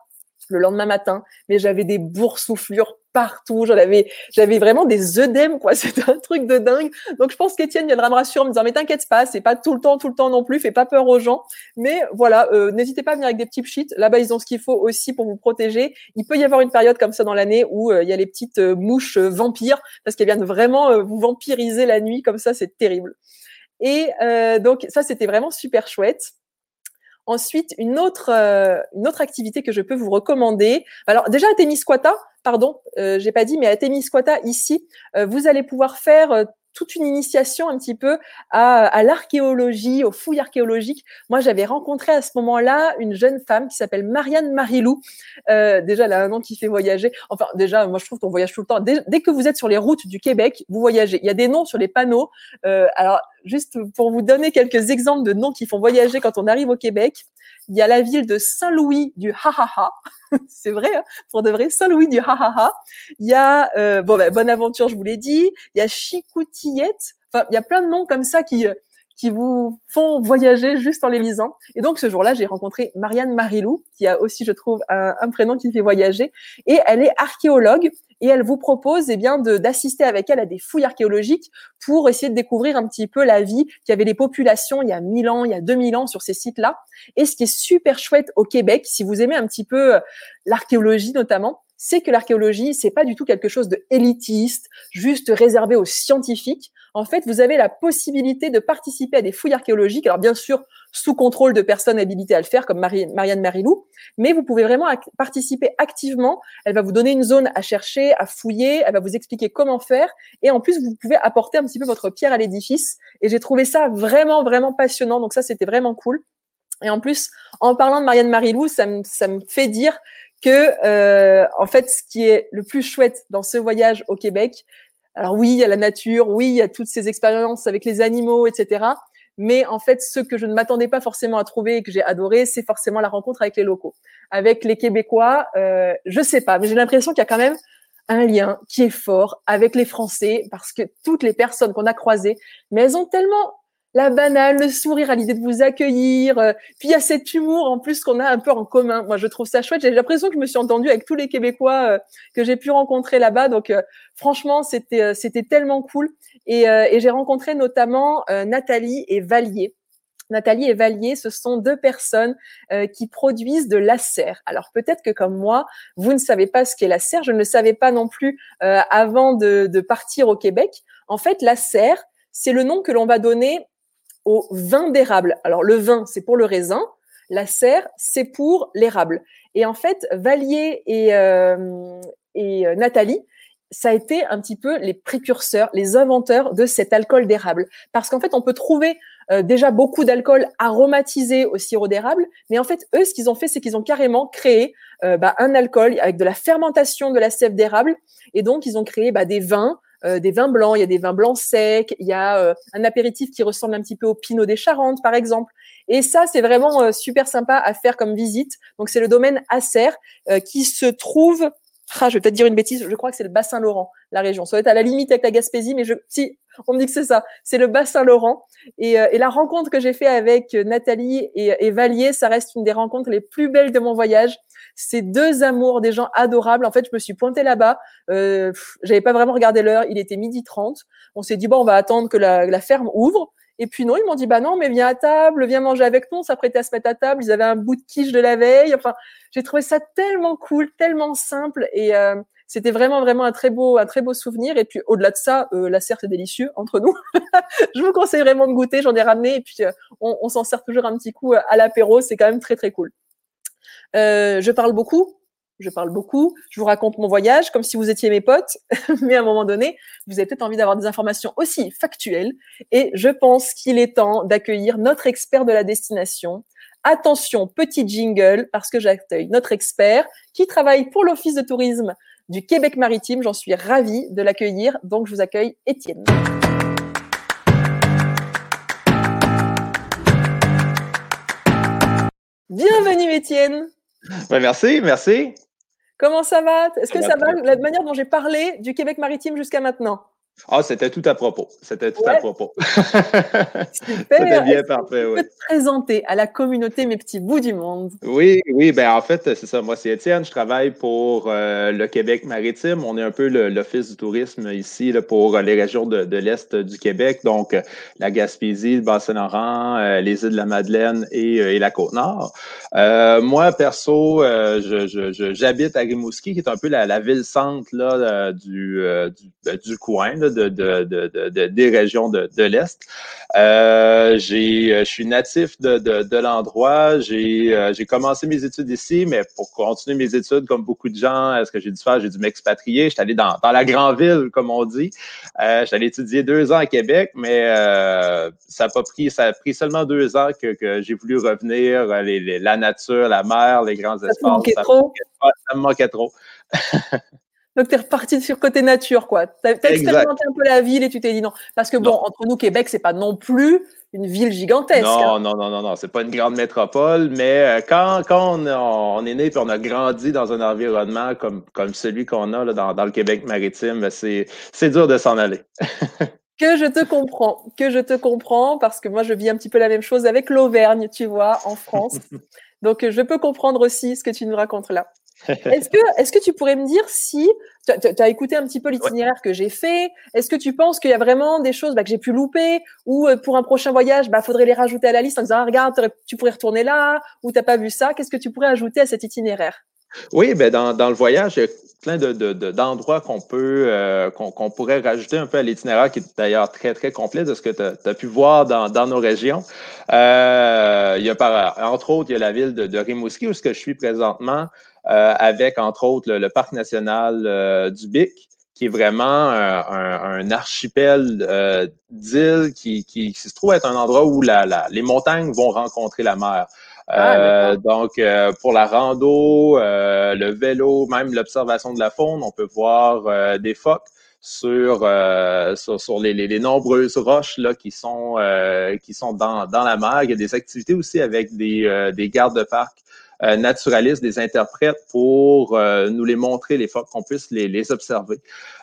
le lendemain matin, mais j'avais des boursouflures partout, j'en avais, j'avais vraiment des œdèmes, quoi. C'était un truc de dingue. Donc, je pense qu'Étienne viendra me rassurer en me disant, mais t'inquiète pas, c'est pas tout le temps, tout le temps non plus, fais pas peur aux gens. Mais voilà, euh, n'hésitez pas à venir avec des petits pchits. Là-bas, ils ont ce qu'il faut aussi pour vous protéger. Il peut y avoir une période comme ça dans l'année où euh, il y a les petites euh, mouches vampires parce qu'elles viennent vraiment vous vampiriser la nuit. Comme ça, c'est terrible. Et donc, ça, c'était vraiment super chouette. Ensuite, une autre, euh, une autre activité que je peux vous recommander. Alors déjà à Témiscouata, pardon, euh, j'ai pas dit, mais à Témiscouata ici, euh, vous allez pouvoir faire euh, toute une initiation un petit peu à, à l'archéologie, aux fouilles archéologiques. Moi, j'avais rencontré à ce moment-là une jeune femme qui s'appelle Marianne Marilou. Euh, déjà, elle a un nom qui fait voyager. Enfin, déjà, moi, je trouve qu'on voyage tout le temps. Dès, dès, que vous êtes sur les routes du Québec, vous voyagez. Il y a des noms sur les panneaux. Euh, alors, juste pour vous donner quelques exemples de noms qui font voyager quand on arrive au Québec, il y a la ville de Saint-Louis du Ha-Ha-Ha. c'est vrai, hein, pour de vrai, Saint-Louis du Ha-Ha-Ha. Il y a, euh, bon, ben, Bonne Aventure, je vous l'ai dit. Il y a Chicoutillette. Enfin, il y a plein de noms comme ça qui, qui vous font voyager juste en les lisant. Et donc, ce jour-là, j'ai rencontré Marianne Marilou, qui a aussi, je trouve, un prénom qui fait voyager. Et elle est archéologue et elle vous propose eh bien d'assister avec elle à des fouilles archéologiques pour essayer de découvrir un petit peu la vie qui avait les populations il y a 1000 ans, il y a 2000 ans sur ces sites-là. Et ce qui est super chouette au Québec, si vous aimez un petit peu euh, l'archéologie notamment, c'est que l'archéologie, c'est pas du tout quelque chose de élitiste, juste réservé aux scientifiques en fait, vous avez la possibilité de participer à des fouilles archéologiques. Alors, bien sûr, sous contrôle de personnes habilitées à le faire, comme Marianne Marilou, mais vous pouvez vraiment participer activement. Elle va vous donner une zone à chercher, à fouiller, elle va vous expliquer comment faire, et en plus, vous pouvez apporter un petit peu votre pierre à l'édifice. Et j'ai trouvé ça vraiment, vraiment passionnant. Donc ça, c'était vraiment cool. Et en plus, en parlant de Marianne Marilou, ça me, ça me fait dire que, euh, en fait, ce qui est le plus chouette dans ce voyage au Québec, alors oui, il y a la nature, oui, il y a toutes ces expériences avec les animaux, etc. Mais en fait, ce que je ne m'attendais pas forcément à trouver et que j'ai adoré, c'est forcément la rencontre avec les locaux, avec les Québécois. Euh, je sais pas, mais j'ai l'impression qu'il y a quand même un lien qui est fort avec les Français parce que toutes les personnes qu'on a croisées, mais elles ont tellement la banale, le sourire à l'idée de vous accueillir. Euh, puis il y a cet humour en plus qu'on a un peu en commun. Moi, je trouve ça chouette. J'ai l'impression que je me suis entendue avec tous les Québécois euh, que j'ai pu rencontrer là-bas. Donc euh, franchement, c'était c'était tellement cool. Et, et j'ai rencontré notamment Nathalie et Valier. Nathalie et Valier, ce sont deux personnes qui produisent de la serre. Alors peut-être que comme moi, vous ne savez pas ce qu'est la serre. Je ne le savais pas non plus avant de, de partir au Québec. En fait, la serre, c'est le nom que l'on va donner au vin d'érable. Alors le vin, c'est pour le raisin, la serre, c'est pour l'érable. Et en fait, Valier et, euh, et euh, Nathalie, ça a été un petit peu les précurseurs, les inventeurs de cet alcool d'érable. Parce qu'en fait, on peut trouver euh, déjà beaucoup d'alcool aromatisé au sirop d'érable, mais en fait, eux, ce qu'ils ont fait, c'est qu'ils ont carrément créé bah, un alcool avec de la fermentation de la sève d'érable, et donc ils ont créé bah, des vins euh, des vins blancs, il y a des vins blancs secs, il y a euh, un apéritif qui ressemble un petit peu au Pinot des Charentes, par exemple. Et ça, c'est vraiment euh, super sympa à faire comme visite. Donc, c'est le domaine Acer qui se trouve ah, je vais peut-être dire une bêtise, je crois que c'est le bassin Laurent, la région. Ça va être à la limite avec la Gaspésie, mais je, si, on me dit que c'est ça. C'est le bassin Laurent. Et, et, la rencontre que j'ai fait avec Nathalie et, et, Valier, ça reste une des rencontres les plus belles de mon voyage. C'est deux amours, des gens adorables. En fait, je me suis pointée là-bas. Euh, J'avais pas vraiment regardé l'heure. Il était midi 30. On s'est dit, bon, on va attendre que la, la ferme ouvre. Et puis non, ils m'ont dit bah non, mais viens à table, viens manger avec nous. On s'apprêtait à se mettre à table. Ils avaient un bout de quiche de la veille. Enfin, j'ai trouvé ça tellement cool, tellement simple et euh, c'était vraiment vraiment un très beau un très beau souvenir. Et puis au-delà de ça, euh, la serre c'est délicieux entre nous. je vous conseille vraiment de goûter. J'en ai ramené et puis euh, on, on s'en sert toujours un petit coup à l'apéro. C'est quand même très très cool. je parle beaucoup je parle beaucoup, je vous raconte mon voyage comme si vous étiez mes potes, mais à un moment donné, vous avez peut-être envie d'avoir des informations aussi factuelles. Et je pense qu'il est temps d'accueillir notre expert de la destination. Attention, petit jingle, parce que j'accueille notre expert qui travaille pour l'Office de tourisme du Québec maritime. J'en suis ravie de l'accueillir. Donc, je vous accueille Étienne. Bienvenue Étienne. Ben, merci, merci. Comment ça va? Est-ce que ça va? la manière dont j'ai parlé du Québec maritime jusqu'à maintenant? Ah, c'était tout à propos. C'était tout à propos. C'était bien parfait, oui. peux te présenter à la communauté Mes Petits Bouts du Monde? Oui, oui, ben en fait, c'est ça. Moi, c'est Étienne. Je travaille pour euh, le Québec maritime. On est un peu l'Office du tourisme ici là, pour les régions de, de l'Est du Québec, donc euh, la Gaspésie, le Bas-Saint-Laurent, euh, les îles de la Madeleine et, et la Côte-Nord. moi, perso, j'habite à Rimouski, qui est un peu la, la ville-centre là, du, du, du coin de, de, des régions de, l'Est. Euh, je suis natif de, l'endroit. J'ai euh, j'ai commencé mes études ici, mais pour continuer mes études, comme beaucoup de gens, ce que j'ai dû faire, j'ai dû m'expatrier. J'étais allé dans, dans la grande ville, comme on dit. Euh, J'allais étudier deux ans à Québec, mais euh, ça a pas pris, ça a pris seulement deux ans que, que j'ai voulu revenir. Les, la nature, la mer, les grands espaces. Ça me manquait trop. ça me manquait trop. Donc, tu es reparti sur côté nature, quoi. Tu as, expérimenté un peu la ville et tu t'es dit non. Parce que, bon, entre nous, Québec, c'est pas non plus une ville gigantesque. Non, non, non, non, non. C'est pas une grande métropole, mais euh, quand, quand on, est né et on a grandi dans un environnement comme, comme celui qu'on a là, dans, dans, le Québec maritime, ben, c'est dur de s'en aller. que je te comprends, que je te comprends, parce que moi, je vis un petit peu la même chose avec l'Auvergne, tu vois, en France. Donc, je peux comprendre aussi ce que tu nous racontes là. Est-ce que, est que tu pourrais me dire si tu as, écouté un petit peu l'itinéraire que j'ai fait Est-ce que tu penses qu'il y a vraiment des choses bah, que j'ai pu louper ou euh, pour un prochain voyage, bah faudrait les rajouter à la liste en disant ah, regarde, tu pourrais retourner là ou t'as pas vu ça Qu'est-ce que tu pourrais ajouter à cet itinéraire? Oui, ben dans, dans, le voyage, il y a plein d'endroits de, euh, qu'on pourrait rajouter un peu à l'itinéraire, qui est d'ailleurs très, très complet de ce que tu as, pu voir dans, dans nos régions. Euh, il y a par, entre autres, il y a la ville de, Rimouski, où je suis présentement. Euh, avec entre autres le, parc national euh, du Bic, qui est vraiment un, archipel euh, d'îles qui, qui, se trouve être un endroit où la, la, les montagnes vont rencontrer la mer. Ah, donc, pour la rando, le vélo, même l'observation de la faune, on peut voir des phoques sur, sur, sur les, les, nombreuses roches là, qui sont, qui sont dans, dans la mer. Il y a des activités aussi avec des, des gardes de parc euh, naturalistes, des interprètes pour euh, nous les montrer, les phoques, qu'on puisse les, les observer.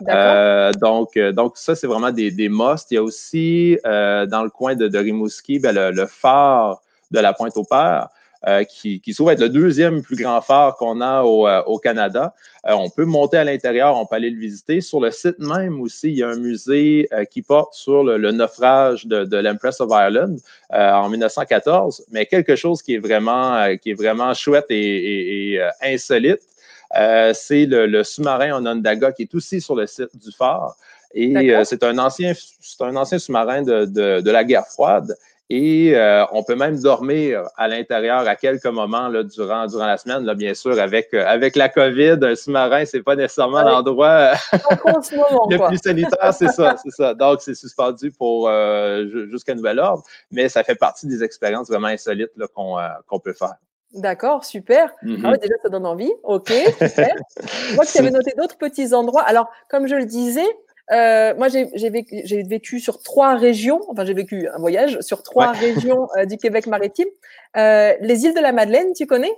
Euh, donc, donc, ça, c'est vraiment des, des musts. Il y a aussi dans le coin de, de Rimouski ben, le, le, phare de la Pointe-au-Père. Euh, qui, qui se être le deuxième plus grand phare qu'on a au, euh, au Canada. Euh, on peut monter à l'intérieur, on peut aller le visiter. Sur le site même aussi, il y a un musée qui porte sur le, naufrage de, de l'Empress of Ireland en 1914, mais quelque chose qui est vraiment, qui est vraiment chouette et, et, insolite. c'est le, le, sous-marin Onondaga qui est aussi sur le site du phare. Et c'est un ancien, c'est un ancien sous-marin de, de, de, la guerre froide. Et euh, on peut même dormir à l'intérieur à quelques moments là, durant, durant la semaine. Là, bien sûr, avec, euh, avec la COVID, un sous-marin, c'est pas nécessairement l'endroit le plus sanitaire, c'est ça, c'est ça. Donc, c'est suspendu pour euh, jusqu'à nouvel ordre, mais ça fait partie des expériences vraiment insolites qu'on peut faire. D'accord, super. Mm-hmm. ah déjà, ça donne envie. OK, super. Moi, tu avais noté d'autres petits endroits. Alors, comme je le disais, euh, moi, j'ai vécu, vécu, sur trois régions, enfin j'ai vécu un voyage sur trois régions euh, du Québec maritime. Euh, les îles de la Madeleine, tu connais?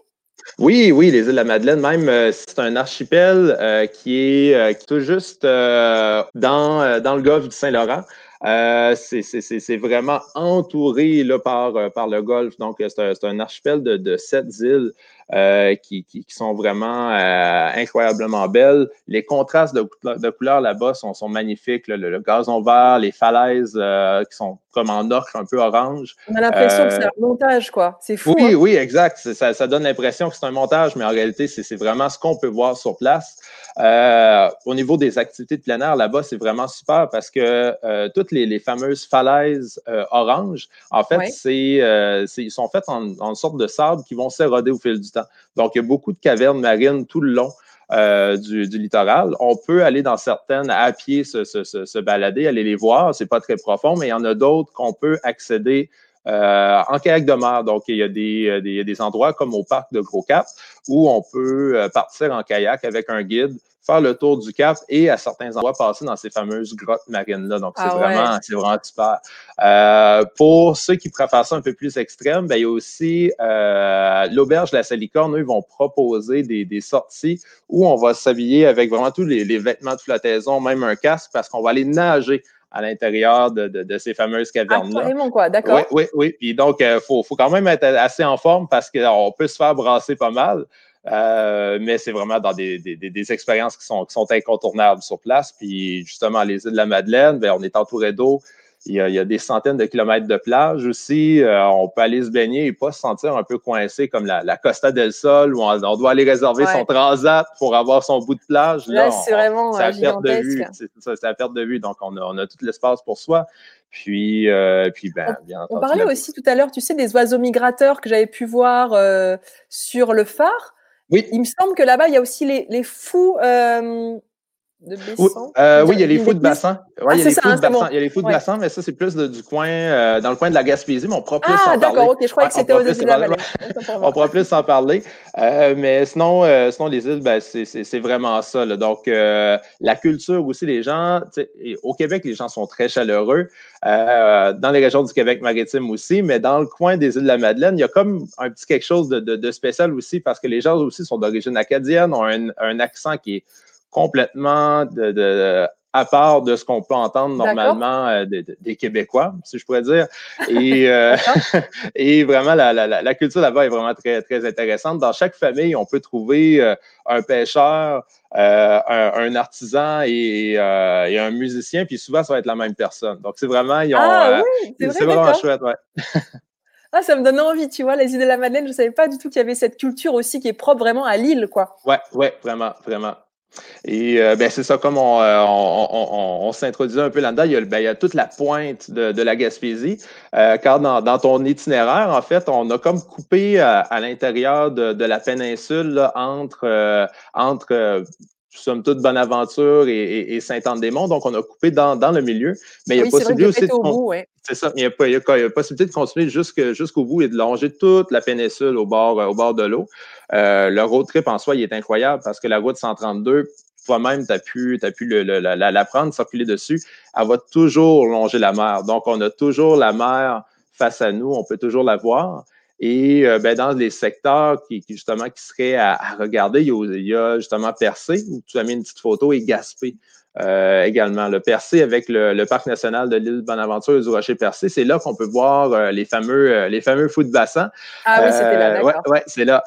Oui, oui, les îles de la Madeleine, même, c'est un archipel qui est tout juste dans, dans le golfe du Saint-Laurent. Euh, c'est vraiment entouré là, par, euh, par le golfe. Donc, c'est un, archipel de, de sept îles euh, qui, qui, sont vraiment euh, incroyablement belles. Les contrastes de, de couleurs là-bas sont, sont magnifiques. Le, gazon vert, les falaises euh, qui sont comme en ocre, un peu orange. On a l'impression que c'est un montage, quoi. C'est fou. Oui, hein? oui, exact. Ça, ça donne l'impression que c'est un montage, mais en réalité, c'est vraiment ce qu'on peut voir sur place. Au niveau des activités de plein air, là-bas, c'est vraiment super parce que toutes les, les, fameuses falaises oranges, en fait, c'est ils sont faites en, en sorte de sable qui vont s'éroder au fil du donc, il y a beaucoup de cavernes marines tout le long euh, du, littoral. On peut aller dans certaines à pied se, balader, aller les voir. C'est pas très profond, mais il y en a d'autres qu'on peut accéder euh, en kayak de mer. Donc, il y, a des, des, des, endroits comme au parc de Gros Cap où on peut euh, partir en kayak avec un guide faire le tour du cap et à certains endroits passer dans ces fameuses grottes marines-là. Donc, c'est ah vraiment, c'est vraiment super. Euh, pour ceux qui préfèrent ça un peu plus extrême, ben, il y a aussi euh, l'auberge La Salicorne. Eux, ils vont proposer des, des sorties où on va s'habiller avec vraiment tous les, les, vêtements de flottaison, même un casque, parce qu'on va aller nager à l'intérieur de, de, de, ces fameuses cavernes-là. Ah, quoi, d'accord. Oui, oui, oui. Puis donc, il euh, faut, faut quand même être assez en forme parce qu'on peut se faire brasser pas mal. Euh, mais c'est vraiment dans des, des, des, expériences qui sont, qui sont incontournables sur place. Puis justement, les îles de la Madeleine, bien, on est entouré d'eau. Il y, a, il y, a, des centaines de kilomètres de plage aussi. Euh, on peut aller se baigner et pas se sentir un peu coincé comme la, la Costa del Sol où on, doit aller réserver son transat pour avoir son bout de plage. Là, c'est vraiment c'est à perte de vue. C'est à perte de vue. Donc, on a, on a tout l'espace pour soi. Puis, euh, puis ben, bien entendu, On parlait aussi tout à l'heure, tu sais, des oiseaux migrateurs que j'avais pu voir euh, sur le phare. Oui. Il me semble que là-bas, il y a aussi les, les fous euh, de Besson. Euh, oui, il y a les fous de bassin. Il y a les fous de bassin. Il y a les fous de bassin, mais ça, c'est plus de, du coin, euh, dans le coin de la Gaspésie, mais on pourra plus ah, en parler. Ah, d'accord, ok, je croyais que c'était au dessus de la vallée. on pourra plus en parler. Euh, mais sinon, sinon, les îles, ben, c'est vraiment ça. Là. Donc, la culture aussi, les gens, au Québec, les gens sont très chaleureux. dans les régions du Québec maritime aussi, mais dans le coin des îles de la Madeleine, il y a comme un petit quelque chose de, de, de spécial aussi parce que les gens aussi sont d'origine acadienne, ont un, un accent qui est complètement de, de, à part de ce qu'on peut entendre normalement euh, des Québécois, si je pourrais dire. Et, euh, et vraiment, la, la, la culture là-bas est vraiment très, très intéressante. Dans chaque famille, on peut trouver euh, un pêcheur, un, un, artisan et, et, un musicien, puis souvent, ça va être la même personne. Donc, c'est vraiment, ils ont, ah, oui, c'est vraiment chouette, ouais. Ah, ça me donne envie, tu vois, les îles de la Madeleine, je ne savais pas du tout qu'il y avait cette culture aussi qui est propre vraiment à l'île, quoi. Ouais, ouais, vraiment, vraiment. Et euh, ben, c'est ça, comme on, euh, on, on, on s'introduisait un peu là-dedans, il, y a, ben, il y a toute la pointe de, de la Gaspésie. Euh, car dans, dans, ton itinéraire, en fait, on a comme coupé à, à l'intérieur de, de, la péninsule là, entre, entre somme toute Bonaventure et, et, et Saint-Anne-des-Monts. Donc, on a coupé dans, dans le milieu. Mais il y a possibilité aussi de. C'est ça, il y, a, il, y a, possibilité de continuer jusqu'au bout et de longer toute la péninsule au bord, au bord de l'eau. Euh, le road trip en soi, il est incroyable parce que la route 132, toi-même, tu as pu, as pu le, la, la, prendre, circuler dessus. Elle va toujours longer la mer. Donc, on a toujours la mer face à nous, on peut toujours la voir. Et euh, ben, dans les secteurs qui, qui, justement qui seraient à, regarder, il y, a, il y, a, justement Percé, où tu as mis une petite photo, et Gaspé euh, également. Le Percé avec le, le, parc national de l'île Bonaventure et du Rocher Percé, c'est là qu'on peut voir euh, les fameux les fameux fous de bassin. Ah oui, c'était là, d'accord. Ouais, ouais c'est là.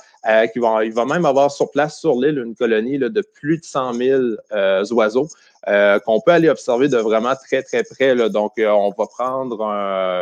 Qui vont, il va même avoir sur place sur l'île une colonie là, de plus de 100 000 oiseaux. Euh, qu'on peut aller observer de vraiment très, très près. Là. Donc, euh, on va prendre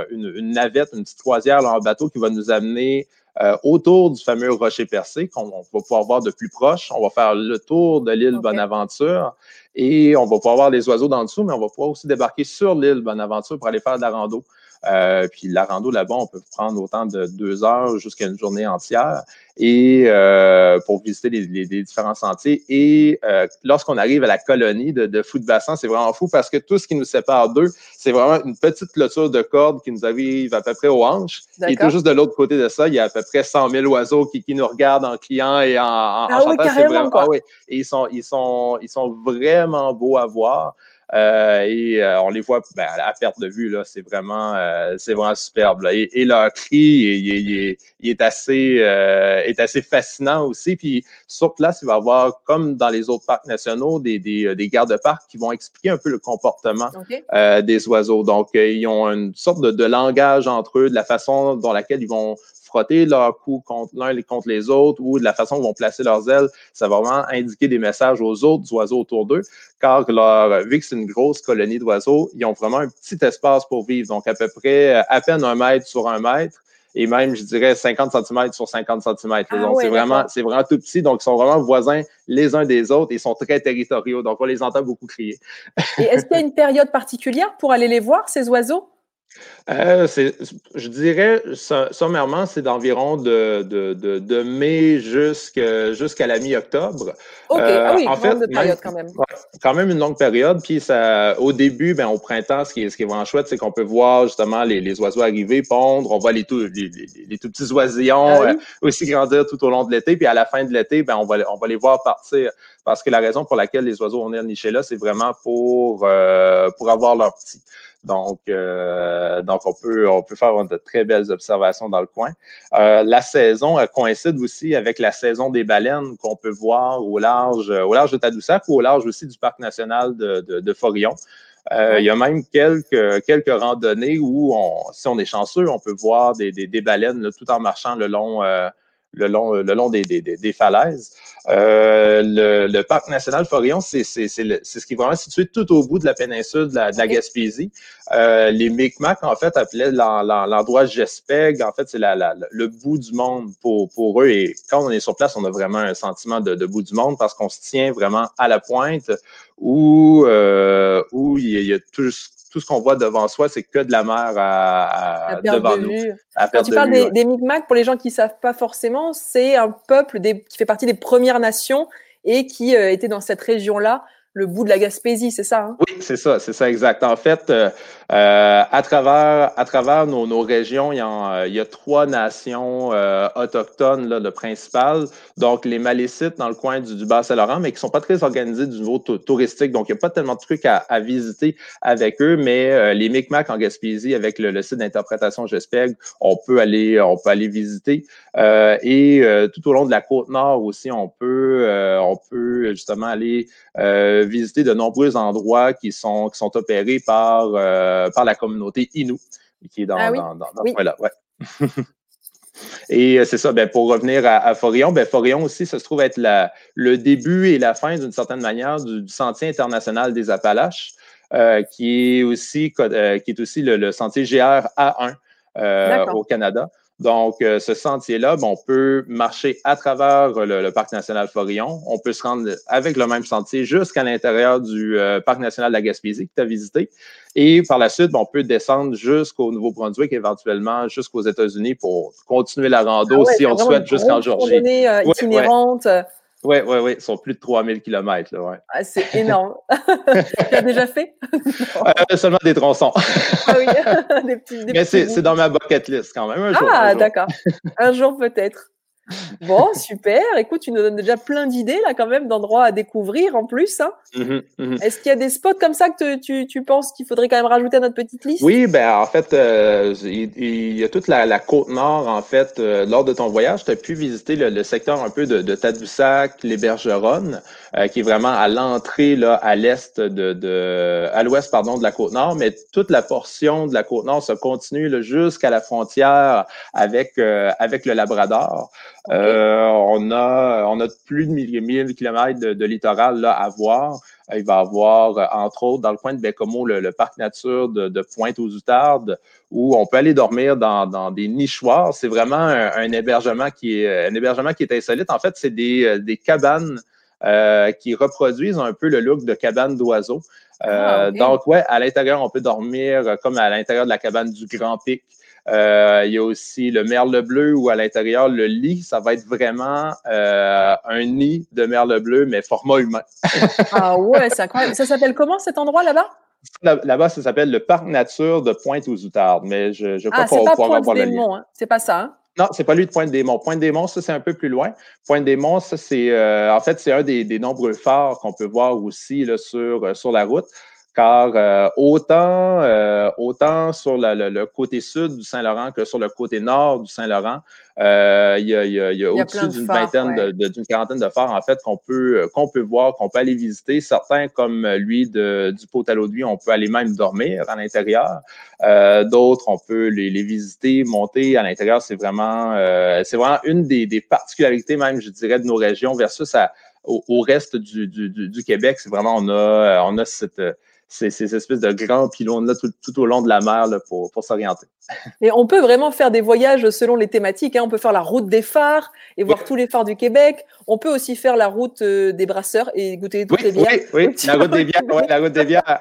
une, une, navette, une petite croisière là, en bateau qui va nous amener euh, autour du fameux rocher percé qu'on va pouvoir voir de plus proche. On va faire le tour de l'île Bonaventure et on va pouvoir voir les oiseaux dans dessous, mais on va pouvoir aussi débarquer sur l'île Bonaventure pour aller faire de la rando. Euh, puis la rando là-bas, on peut prendre autant de deux heures jusqu'à une journée entière et euh, pour visiter les, les, les, différents sentiers. Et euh, lorsqu'on arrive à la colonie de, de fou de bassin, c'est vraiment fou parce que tout ce qui nous sépare d'eux, c'est vraiment une petite clôture de corde qui nous arrive à peu près aux hanches. Et tout juste de l'autre côté de ça, il y a à peu près 100 000 oiseaux qui, qui nous regardent en client et en, en, ah oui, chantant. Vraiment, ah oui. Et ils sont, ils, sont, ils sont vraiment beaux à voir. Euh, et euh, on les voit ben, à perte de vue, là, c'est vraiment, euh, c'est vraiment superbe. Et, et, leur cri, il, il, est assez, est assez fascinant aussi. Puis sur place, il va y avoir, comme dans les autres parcs nationaux, des, des, des gardes-parcs qui vont expliquer un peu le comportement des oiseaux. Donc, ils ont une sorte de, de langage entre eux, de la façon dans laquelle ils vont frotter leurs coups contre l'un contre les autres ou de la façon dont ils vont placer leurs ailes, ça va vraiment indiquer des messages aux autres oiseaux autour d'eux, car leur, vu que c'est une grosse colonie d'oiseaux, ils ont vraiment un petit espace pour vivre, donc à peu près à peine un mètre sur un mètre et même, je dirais, 50 cm sur 50 cm. Ah donc, c'est vraiment, c'est vraiment tout petit. Donc, ils sont vraiment voisins les uns des autres et ils sont très territoriaux. Donc, on les entend beaucoup crier. et est-ce qu'il y a une période particulière pour aller les voir, ces oiseaux? Euh, je dirais, sommairement, c'est d'environ de, de, de, de, mai jusqu'à la mi-octobre. OK, euh, ah oui, en fait, période quand même. quand même une longue période. Puis ça, au début, ben, au printemps, ce qui est, ce qui est vraiment chouette, c'est qu'on peut voir justement les, les, oiseaux arriver, pondre. On voit les tout, les, les, tout petits oisillons ah euh, aussi grandir tout au long de l'été. Puis à la fin de l'été, ben, on, va, on va les voir partir. Parce que la raison pour laquelle les oiseaux vont venir nicher là, c'est vraiment pour, euh, pour avoir leurs petits. Donc, euh, donc on peut on peut faire de très belles observations dans le coin. Euh, la saison coïncide aussi avec la saison des baleines qu'on peut voir au large au large de Tadoussac ou au large aussi du parc national de, de, de Forillon. Euh, il y a même quelques, quelques randonnées où, on, si on est chanceux, on peut voir des, des, des baleines là, tout en marchant le long, euh, le long, le long des, des, des falaises. Euh, le, le, parc national Forillon, c'est ce qui est vraiment situé tout au bout de la péninsule de la, de la Gaspésie. Euh, les Micmacs, en fait, appelaient l'endroit Gespeg. En fait, c'est la, la, le bout du monde pour, pour eux. Et quand on est sur place, on a vraiment un sentiment de, de bout du monde parce qu'on se tient vraiment à la pointe où, euh, où il y a, y a tout, ce qu'on voit devant soi, c'est que de la mer à, devant nous. Quand tu parles des, des Mi'kmaq, pour les gens qui ne savent pas forcément, c'est un peuple des, qui fait partie des Premières Nations et qui euh, était dans cette région-là le bout de la Gaspésie, c'est ça? Hein? Oui, c'est ça, c'est ça, exact. En fait, euh, euh, à travers, à travers nos, nos régions, il y, a, il y a trois nations euh, autochtones, là, le principal. Donc, les Malécites dans le coin du, du Bas-Saint-Laurent, mais qui sont pas très organisés du niveau touristique. Donc, il n'y a pas tellement de trucs à, à visiter avec eux, mais euh, les Micmacs en Gaspésie, avec le, le site d'interprétation GESPEG, on peut aller, on peut aller visiter. Euh, et tout au long de la côte nord aussi, on peut, on peut justement aller visiter de nombreux endroits qui sont, qui sont opérés par, euh, par la communauté Innu, qui est dans, ah dans, dans, oui. voilà, ouais. Et euh, c'est ça, ben, pour revenir à, à Forillon, ben, Forillon aussi, ça se trouve être la, le début et la fin, d'une certaine manière, du, du, Sentier international des Appalaches, euh, qui est aussi, euh, qui est aussi le, le sentier GR A1 euh, au Canada. Donc, euh, ce sentier-là, ben, on peut marcher à travers le, le, Parc national Forillon. On peut se rendre avec le même sentier jusqu'à l'intérieur du euh, Parc national de la Gaspésie que tu as visité. Et par la suite, ben, on peut descendre jusqu'au Nouveau-Brunswick, éventuellement jusqu'aux États-Unis pour continuer la rando ah ouais, si on souhaite jusqu'en Georgie. Euh, itinérante. Ouais. Oui, oui, oui. Ils sont plus de 3000 km. Là, ouais. ah, c'est énorme. tu as déjà fait? euh, seulement des tronçons. ah oui, des petits, des Mais c'est dans ma bucket list quand même. Un jour, ah, d'accord. Un jour peut-être. Bon, super. Écoute, tu nous donnes déjà plein d'idées là quand même d'endroits à découvrir en plus. Hein. Mmh, mmh. Est-ce qu'il y a des spots comme ça que tu, tu penses qu'il faudrait quand même rajouter à notre petite liste? Oui, ben en fait, euh, il, il, y a toute la, la, côte nord en fait. Euh, lors de ton voyage, tu as pu visiter le, le, secteur un peu de, de Tadoussac, les Bergeronnes, euh, qui est vraiment à l'entrée là à l'est de, de à l'ouest pardon de la côte nord, mais toute la portion de la côte nord se continue jusqu'à la frontière avec avec le Labrador. Euh, on a on a plus de 1000 kilomètres de, de, littoral là à voir. Il va y avoir, euh, entre autres, dans le coin de Bécomo, le, le parc nature de, de Pointe-aux-Outardes, où on peut aller dormir dans, dans des nichoirs. C'est vraiment un, un, hébergement qui est un hébergement qui est insolite. En fait, c'est des, euh, des cabanes euh, qui reproduisent un peu le look de cabane d'oiseaux. Euh, ah, okay. Donc, ouais, à l'intérieur, on peut dormir comme à l'intérieur de la cabane du Grand Pic. Euh, il y a aussi le merle bleu où à l'intérieur, le lit, ça va être vraiment euh, un nid de merle bleu, mais format humain. ah ouais, c'est incroyable. Ça s'appelle comment cet endroit là-bas? Là-bas, ça s'appelle le parc nature de Pointe-aux-Outardes, mais je ne crois ah, pas pouvoir avoir le lien. Hein? C'est pas ça, hein? Non, c'est pas lui de Pointe-des-Monts. Pointe-des-Monts, ça, c'est un peu plus loin. Pointe-des-Monts, ça, c'est, euh, en fait, c'est un des, des, nombreux phares qu'on peut voir aussi là, sur, sur la route. Car euh, autant, euh, autant sur le, côté sud du Saint-Laurent que sur le côté nord du Saint-Laurent, euh, il y a, il y a, y a au-dessus d'une vingtaine, de, d'une quarantaine de phares en fait qu'on peut, qu'on peut voir, qu'on peut aller visiter. Certains, comme lui de, du Potalo de Vie, on peut aller même dormir à l'intérieur. d'autres, on peut les, les, visiter, monter à l'intérieur. C'est vraiment, c'est vraiment une des, des, particularités même, je dirais, de nos régions versus à, au, au reste du, du, du Québec. C'est vraiment, on a, on a cette ces, ces, espèces de grands pylônes-là tout, au long de la mer là, pour s'orienter. Et on peut vraiment faire des voyages selon les thématiques. Hein. On peut faire la route des phares et voir tous les phares du Québec. On peut aussi faire la route euh, des brasseurs et goûter toutes les bières. Oui, oui, la route des bières. Ouais, la route des bières.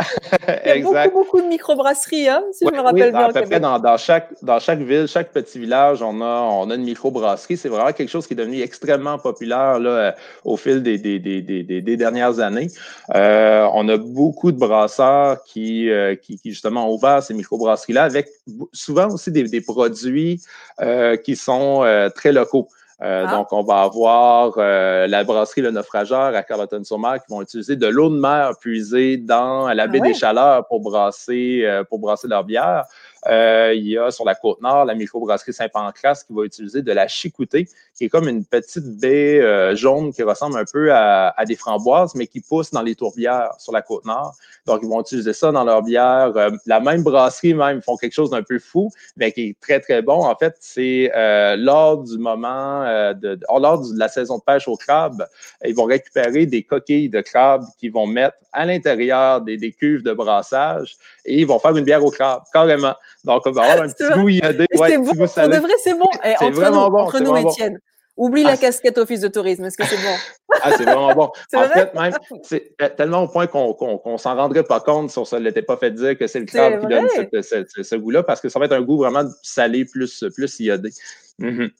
Il y a beaucoup, beaucoup de microbrasseries, hein, si je me rappelle bien. À peu près dans, dans, chaque, dans chaque ville, chaque petit village, on a, on a une microbrasserie. C'est vraiment quelque chose qui est devenu extrêmement populaire là, euh, au fil des, des, des, des, des dernières années. Euh, on a beaucoup de brasseurs qui, euh, qui, qui, justement ont ouvert ces microbrasseries-là avec souvent aussi des, des produits euh, qui sont très locaux. Euh, ah. Donc, on va avoir euh, la brasserie Le Naufrageur à Carleton-sur-Mer qui vont utiliser de l'eau de mer puisée dans la ah baie des Chaleurs pour brasser, euh, pour brasser leur bière. Euh, il y a sur la côte nord la microbrasserie Saint-Pancras qui va utiliser de la chicoutée, qui est comme une petite baie euh, jaune qui ressemble un peu à, à, des framboises, mais qui pousse dans les tourbières sur la côte nord. Donc, ils vont utiliser ça dans leur bière. Euh, la même brasserie, même, font quelque chose d'un peu fou, mais qui est très, très bon. En fait, c'est lors du moment, de, lors de la saison de pêche au crabe, ils vont récupérer des coquilles de crabe qu'ils vont mettre à l'intérieur des, des cuves de brassage et ils vont faire une bière au crabe, carrément. Donc, on va avoir un petit goût iodé. Ouais, c'est bon, pour de vrai, c'est bon. Eh, entre vraiment nous, bon. Entre nous, Étienne. Oublie la ah, casquette office de tourisme. Est-ce que c'est bon? ah, c'est vraiment bon. en fait, même, c'est tellement au point qu'on qu s'en rendrait pas compte si on ne l'était pas fait dire que c'est le crabe qui donne cette, ce, ce goût-là, parce que ça va être un goût vraiment salé plus, plus iodé. Mm -hmm.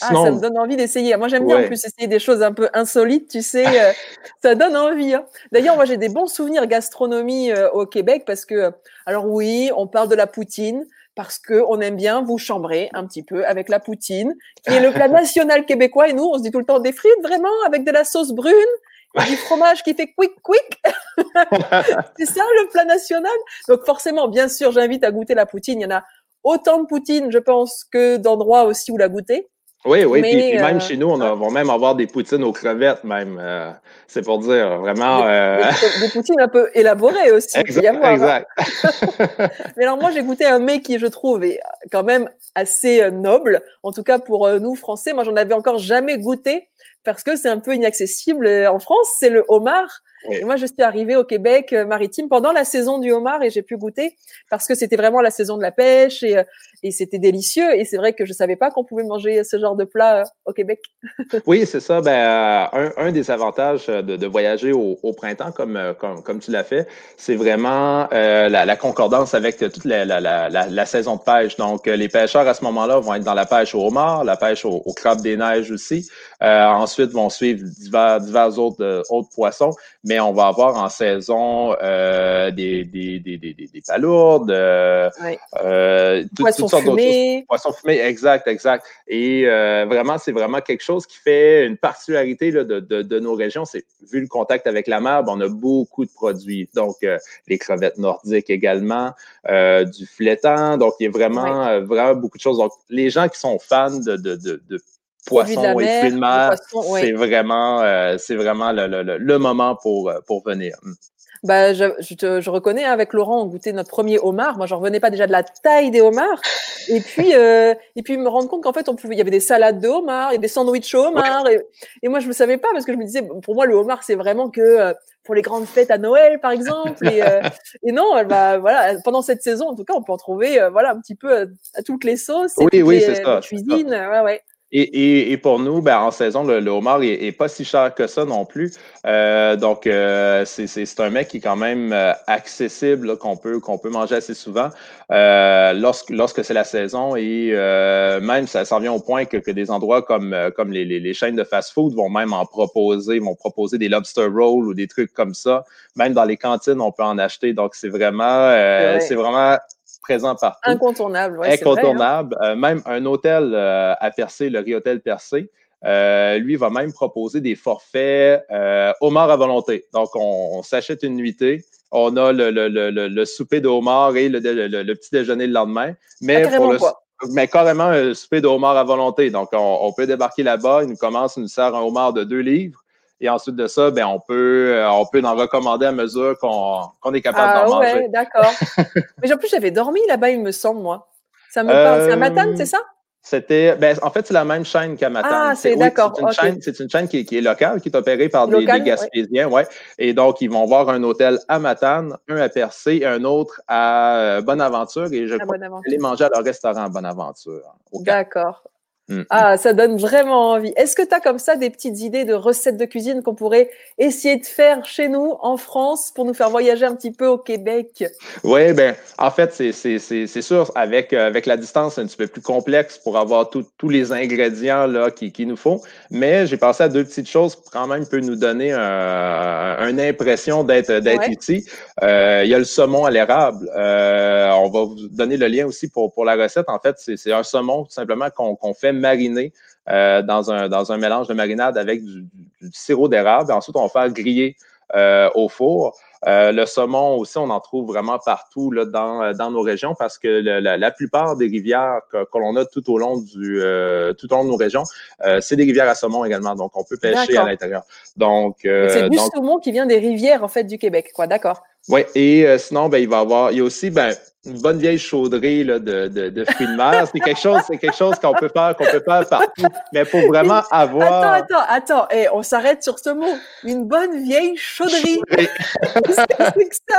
Ah, ça me donne envie d'essayer. Moi, j'aime bien en plus essayer des choses un peu insolites, tu sais. Euh, ça donne envie. Hein. D'ailleurs, moi, j'ai des bons souvenirs gastronomie euh, au Québec parce que, alors oui, on parle de la poutine parce que on aime bien vous chambrer un petit peu avec la poutine, qui est le plat national québécois. Et nous, on se dit tout le temps des frites, vraiment, avec de la sauce brune. Et du fromage qui fait quick quick. c'est ça le plat national? Donc forcément, bien sûr, j'invite à goûter la poutine. Il y en a autant de poutine, je pense, que d'endroits aussi où la goûter. Oui, oui, puis, même euh, chez nous, on va même avoir des poutines aux crevettes, même. Euh, c'est pour dire, vraiment. Des, euh, poutines un peu élaborées aussi. exact, hein. exact. Mais alors, moi, j'ai goûté un mets qui, je trouve, est quand même assez noble. En tout cas, pour nous, Français, moi, j'en avais encore jamais goûté parce que c'est un peu inaccessible en France. C'est le homard. Et moi, je suis arrivée au Québec euh, maritime pendant la saison du homard et j'ai pu goûter parce que c'était vraiment la saison de la pêche et, euh, et c'était délicieux. Et c'est vrai que je savais pas qu'on pouvait manger ce genre de plat euh, au Québec. oui, c'est ça. Ben, un, un, des avantages de, de voyager au, au, printemps comme, comme, comme tu l'as fait, c'est vraiment euh, la, la, concordance avec toute la, la, la, la, saison de pêche. Donc, les pêcheurs à ce moment-là vont être dans la pêche au homard, la pêche au, au crabe des neiges aussi. Euh, ensuite, vont suivre divers, divers autres, autres poissons. Mais on va avoir en saison euh, des, des, des, des, des palourdes, euh, euh, poissons fumés. Poissons fumés, exact, exact. Et euh, vraiment, c'est vraiment quelque chose qui fait une particularité là, de, de, de, nos régions. C'est vu le contact avec la mer, ben, on a beaucoup de produits. Donc, euh, les crevettes nordiques également, du flétan. Donc, il y a vraiment, vraiment beaucoup de choses. Donc, les gens qui sont fans de, de, de, de poisson et fruits de mer, c'est vraiment, euh, c'est vraiment le, le, le, moment pour, euh, pour venir. Bah, je, je, te, je reconnais, hein, avec Laurent, on goûtait notre premier homard. Moi, j'en revenais pas déjà de la taille des homards. Et puis, euh, et puis me rendre compte qu'en fait, on pouvait, il y avait des salades de homard et des sandwichs au homard. Et, et, moi, je ne savais pas parce que je me disais, pour moi, le homard, c'est vraiment que euh, pour les grandes fêtes à Noël, par exemple. Et, euh, et non, bah, voilà, pendant cette saison, en tout cas, on peut en trouver, voilà, un petit peu à, toutes les sauces. Oui, oui, c'est ça. Cuisine, ouais, ouais. Et, et, et, pour nous, ben, en saison, le, le homard est, est, pas si cher que ça non plus. Euh, donc, euh, c'est un mec qui est quand même euh, accessible, qu'on peut, qu'on peut manger assez souvent euh, lorsque, lorsque c'est la saison. Et euh, même, ça s'en vient au point que, que des endroits comme, comme les, les, les chaînes de fast-food vont même en proposer, vont proposer des lobster rolls ou des trucs comme ça. Même dans les cantines, on peut en acheter. Donc, c'est vraiment, c'est vraiment présent partout. Incontournable, Incontournable. Vrai, hein? euh, même un hôtel euh, à Percé, le Riotel Percé, euh, lui va même proposer des forfaits homard à volonté. Donc, on, s'achète une nuitée, on a le, le, le, le souper de homard et le, petit déjeuner le lendemain. Mais ah, pour le, mais carrément un souper de homard à volonté. Donc, on, peut débarquer là-bas, il nous commence, il nous sert un homard de deux livres. Et ensuite de ça, ben, on peut, euh, on peut en recommander à mesure qu'on est capable ah, d'en ouais, d'accord. Mais en plus, j'avais dormi là-bas, il me semble, moi. Ça me parle. C'est à Matane, c'est ça? C'était, ben, en fait, c'est la même chaîne qu'à Matane. Ah, c'est d'accord. c'est, une chaîne, c'est une chaîne qui, est locale, qui est opérée par des, Gaspésiens, ouais. Et donc, ils vont voir un hôtel à Matane, un à Percé un autre à euh, Bonaventure. Et je crois aller manger à leur restaurant à Bonaventure. D'accord. Mm, mm. Ah, ça donne vraiment envie. Est-ce que tu as comme ça des petites idées de recettes de cuisine qu'on pourrait essayer de faire chez nous, en France, pour nous faire voyager un petit peu au Québec? Oui, ben, en fait, c'est sûr, avec, euh, avec la distance, c'est un petit peu plus complexe pour avoir tous les ingrédients là qu'il qui nous faut. Mais j'ai pensé à deux petites choses pour quand même peut nous donner une impression d'être ici. Euh, il y a le saumon à l'érable. Euh, on va vous donner le lien aussi pour, pour la recette. En fait, c'est un saumon tout simplement qu'on fait mariner euh, dans, un, dans un mélange de marinade avec du, sirop d'érable. Ensuite, on va faire griller euh, au four. Euh, le saumon aussi, on en trouve vraiment partout là, dans, dans nos régions parce que la, plupart des rivières que, l'on a tout au long du tout au long de nos régions, c'est des rivières à saumon également. Donc, on peut pêcher à l'intérieur. Donc, c'est du saumon qui vient des rivières en fait du Québec, quoi. D'accord. Oui, et sinon, ben, il va y avoir, il y a aussi, ben, une bonne vieille chaudrée là, de, de, de, fruits de mer. C'est quelque chose, c'est quelque chose qu'on peut faire, qu'on peut faire partout. Mais pour vraiment avoir. Attends, attends, attends. Eh, on s'arrête sur ce mot. Une bonne vieille chauderie. Qu'est-ce que ça?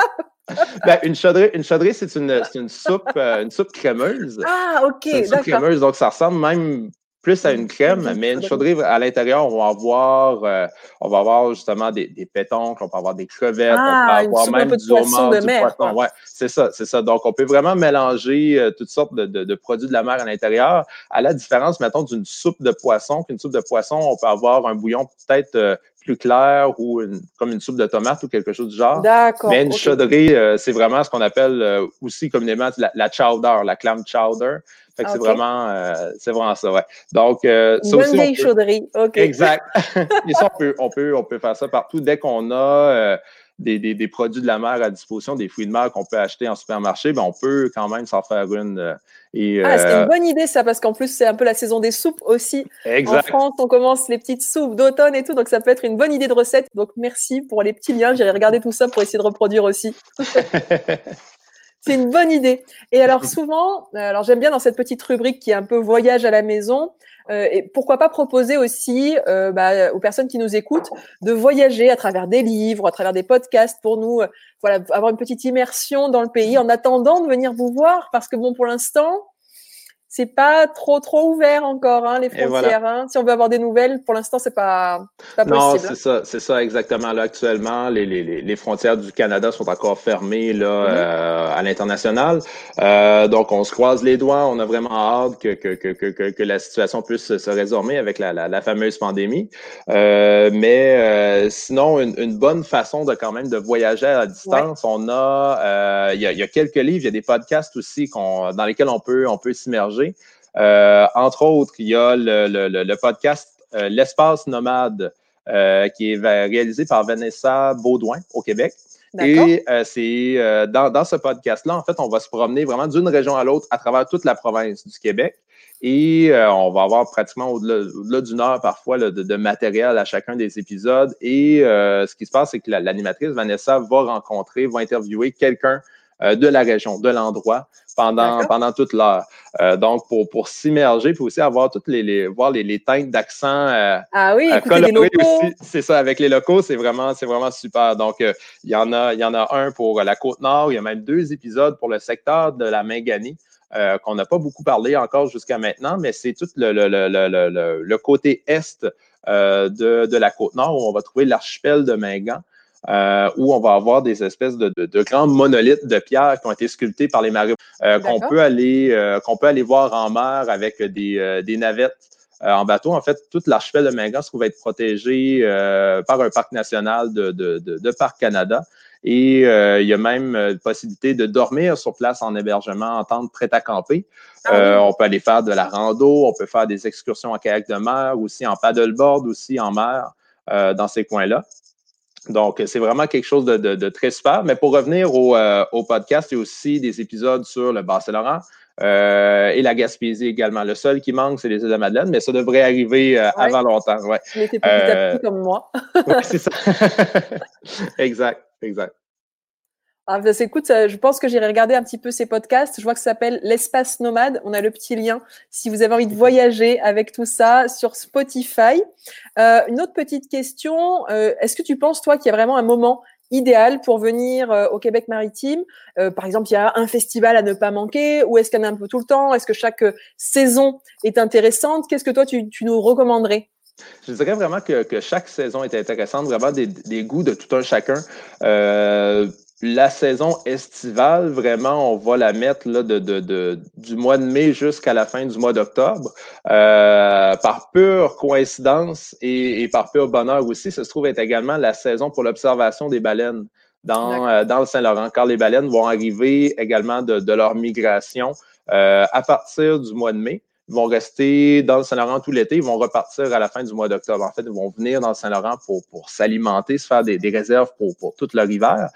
Ben, une chaudrée, une chaudrée, c'est une, une soupe, euh, une soupe crémeuse. Ah, ok, une soupe crémeuse, donc ça ressemble même plus à une crème, mais une chaudrée à l'intérieur, on va avoir, euh, on va avoir justement des, des pétons, on peut avoir des crevettes, on peut ah, avoir même du homard, du poisson. Ouais, c'est ça, c'est ça. Donc, on peut vraiment mélanger euh, toutes sortes de, de, de, produits de la mer à l'intérieur. À la différence, mettons, d'une soupe de poisson, qu'une soupe de poisson, on peut avoir un bouillon peut-être euh, plus clair ou comme une soupe de tomate ou quelque chose du genre. D'accord. Mais une chaudrée, c'est vraiment ce qu'on appelle aussi communément la, la chowder, la clam chowder. Fait que c'est vraiment, euh, c'est vraiment ça, ouais. Donc, euh, ça aussi, vieille chauderie, OK. Exact. Et ça, on peut, on peut, on peut faire ça partout. Dès qu'on a euh, des, des, des, produits de la mer à disposition, des fruits de mer qu'on peut acheter en supermarché, ben on peut quand même s'en faire une. Euh, et, ah, c'est une bonne idée, ça, parce qu'en plus, c'est un peu la saison des soupes aussi. Exact. En France, on commence les petites soupes d'automne et tout, donc ça peut être une bonne idée de recette. Donc, merci pour les petits liens. J'irai regarder tout ça pour essayer de reproduire aussi. C'est une bonne idée. Et alors souvent, euh, alors j'aime bien dans cette petite rubrique qui est un peu voyage à la maison, euh, et pourquoi pas proposer aussi euh, bah, aux personnes qui nous écoutent de voyager à travers des livres, à travers des podcasts pour nous, voilà, avoir une petite immersion dans le pays en attendant de venir vous voir, parce que bon, pour l'instant, c'est pas trop trop ouvert encore hein, les frontières. Hein. Si on veut avoir des nouvelles, pour l'instant c'est pas, pas possible. Non, c'est ça, c'est ça exactement. Là actuellement, les, les, les, frontières du Canada sont encore fermées là mm-hmm. euh, à l'international. Euh, donc on se croise les doigts. On a vraiment hâte que que, que, que, que la situation puisse se résorber avec la, la, la fameuse pandémie. Euh, mais euh, sinon, une, une, bonne façon de quand même de voyager à distance. On a, euh, il y a, y a quelques livres, il y a des podcasts aussi qu'on dans lesquels on peut on peut s'immerger. Euh, entre autres, il y a le, podcast euh, L'espace nomade euh, qui est réalisé par Vanessa Baudouin au Québec. Et c'est dans, ce podcast-là, en fait, on va se promener vraiment d'une région à l'autre à travers toute la province du Québec. Et on va avoir pratiquement au-delà d'une heure parfois de, matériel à chacun des épisodes. Et ce qui se passe, c'est que l'animatrice Vanessa va rencontrer, va interviewer quelqu'un euh, de la région, de l'endroit pendant, pendant toute l'heure. Euh, donc, pour, pour s'immerger, puis aussi avoir toutes les, les voir les, les teintes d'accent euh, ah oui, les locaux. C'est ça, avec les locaux, c'est vraiment, c'est vraiment super. Donc, il y en a, il y en a un pour la côte nord, il y a même deux épisodes pour le secteur de la Minganie. qu'on n'a pas beaucoup parlé encore jusqu'à maintenant, mais c'est tout le, le, le, le, le côté est de, de la côte nord où on va trouver l'archipel de Mingan. Euh, où on va avoir des espèces de, de, de, grands monolithes de pierre qui ont été sculptés par les marins, euh, qu'on peut aller euh, qu'on peut aller voir en mer avec des, des navettes en bateau. En fait, toute l'archipel de Mingan se trouve être protégé par un parc national de, de, de, Parc Canada. Et il y a même possibilité de dormir sur place en hébergement en tente prête à camper. Ah on peut aller faire de la rando, on peut faire des excursions en kayak de mer, aussi en paddleboard, aussi en mer, dans ces coins-là. Donc, c'est vraiment quelque chose de, très super. Mais pour revenir au, au, podcast, il y a aussi des épisodes sur le Bas-Saint-Laurent, euh, et la Gaspésie également. Le seul qui manque, c'est les îles de Madeleine, mais ça devrait arriver euh, avant longtemps. Ouais. Mais petit à petit comme moi. oui, c'est ça. exact, exact. Ah, bah, écoute, je pense que j'irai regarder un petit peu ces podcasts. Je vois que ça s'appelle L'espace nomade. On a le petit lien si vous avez envie de voyager avec tout ça sur Spotify. Euh, une autre petite question. Est-ce que tu penses, toi, qu'il y a vraiment un moment idéal pour venir euh, au Québec maritime? Euh, Par exemple, il y a un festival à ne pas manquer ou est-ce qu'il y en a un peu tout le temps? Est-ce que chaque euh, saison est intéressante? Qu'est-ce que toi, tu, nous recommanderais? Je dirais vraiment que, chaque saison est intéressante, vraiment des, des goûts de tout un chacun la saison estivale, vraiment, on va la mettre là, de, de, du mois de mai jusqu'à la fin du mois d'octobre. Euh, par pure coïncidence et, par pur bonheur aussi, ça se trouve être également la saison pour l'observation des baleines dans, euh, dans le Saint-Laurent, car les baleines vont arriver également de, de leur migration euh, à partir du mois de mai. Ils vont rester dans le Saint-Laurent tout l'été. Ils vont repartir à la fin du mois d'octobre. En fait, ils vont venir dans le Saint-Laurent pour, pour s'alimenter, se faire des, des réserves pour, pour toute leur hiver.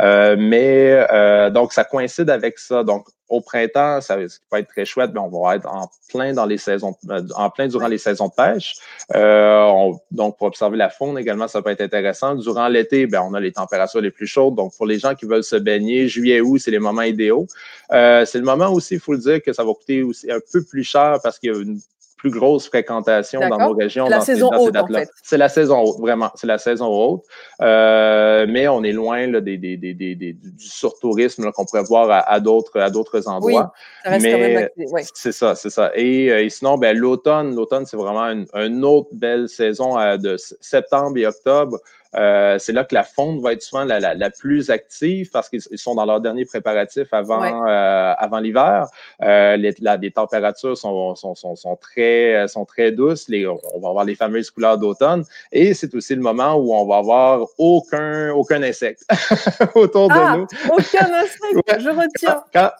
Euh, mais euh, donc, ça coïncide avec ça. Donc, au printemps, ça, va être très chouette, mais on va être en plein dans les saisons, euh, en plein durant les saisons de pêche. Euh, donc, pour observer la faune également, ça peut être intéressant. Durant l'été, ben, on a les températures les plus chaudes. Donc, pour les gens qui veulent se baigner, juillet, août, c'est les moments idéaux. Euh, c'est le moment aussi, il faut le dire, que ça va coûter aussi un peu plus cher parce qu'il y a une plus grosse fréquentation dans nos régions la saison ces, dates-là. C'est la saison haute, vraiment. C'est la saison haute. Euh, mais on est loin là, des, des, des, du surtourisme qu'on pourrait voir à, d'autres à d'autres endroits. Oui, ça reste mais, quand même ouais. C'est ça, c'est ça. Et, euh, sinon, ben, l'automne, l'automne, c'est vraiment une, une, autre belle saison euh, de septembre et octobre. Euh, c'est là que la fonte va être souvent la, la, la plus active parce qu'ils sont dans leur dernier préparatif avant, euh, avant l'hiver. Euh, les, les, températures sont, sont, sont, sont, très, sont très douces. Les, on va avoir les fameuses couleurs d'automne. Et c'est aussi le moment où on va avoir aucun, aucun insecte autour de ah, nous. Aucun insecte, je retiens. Quand,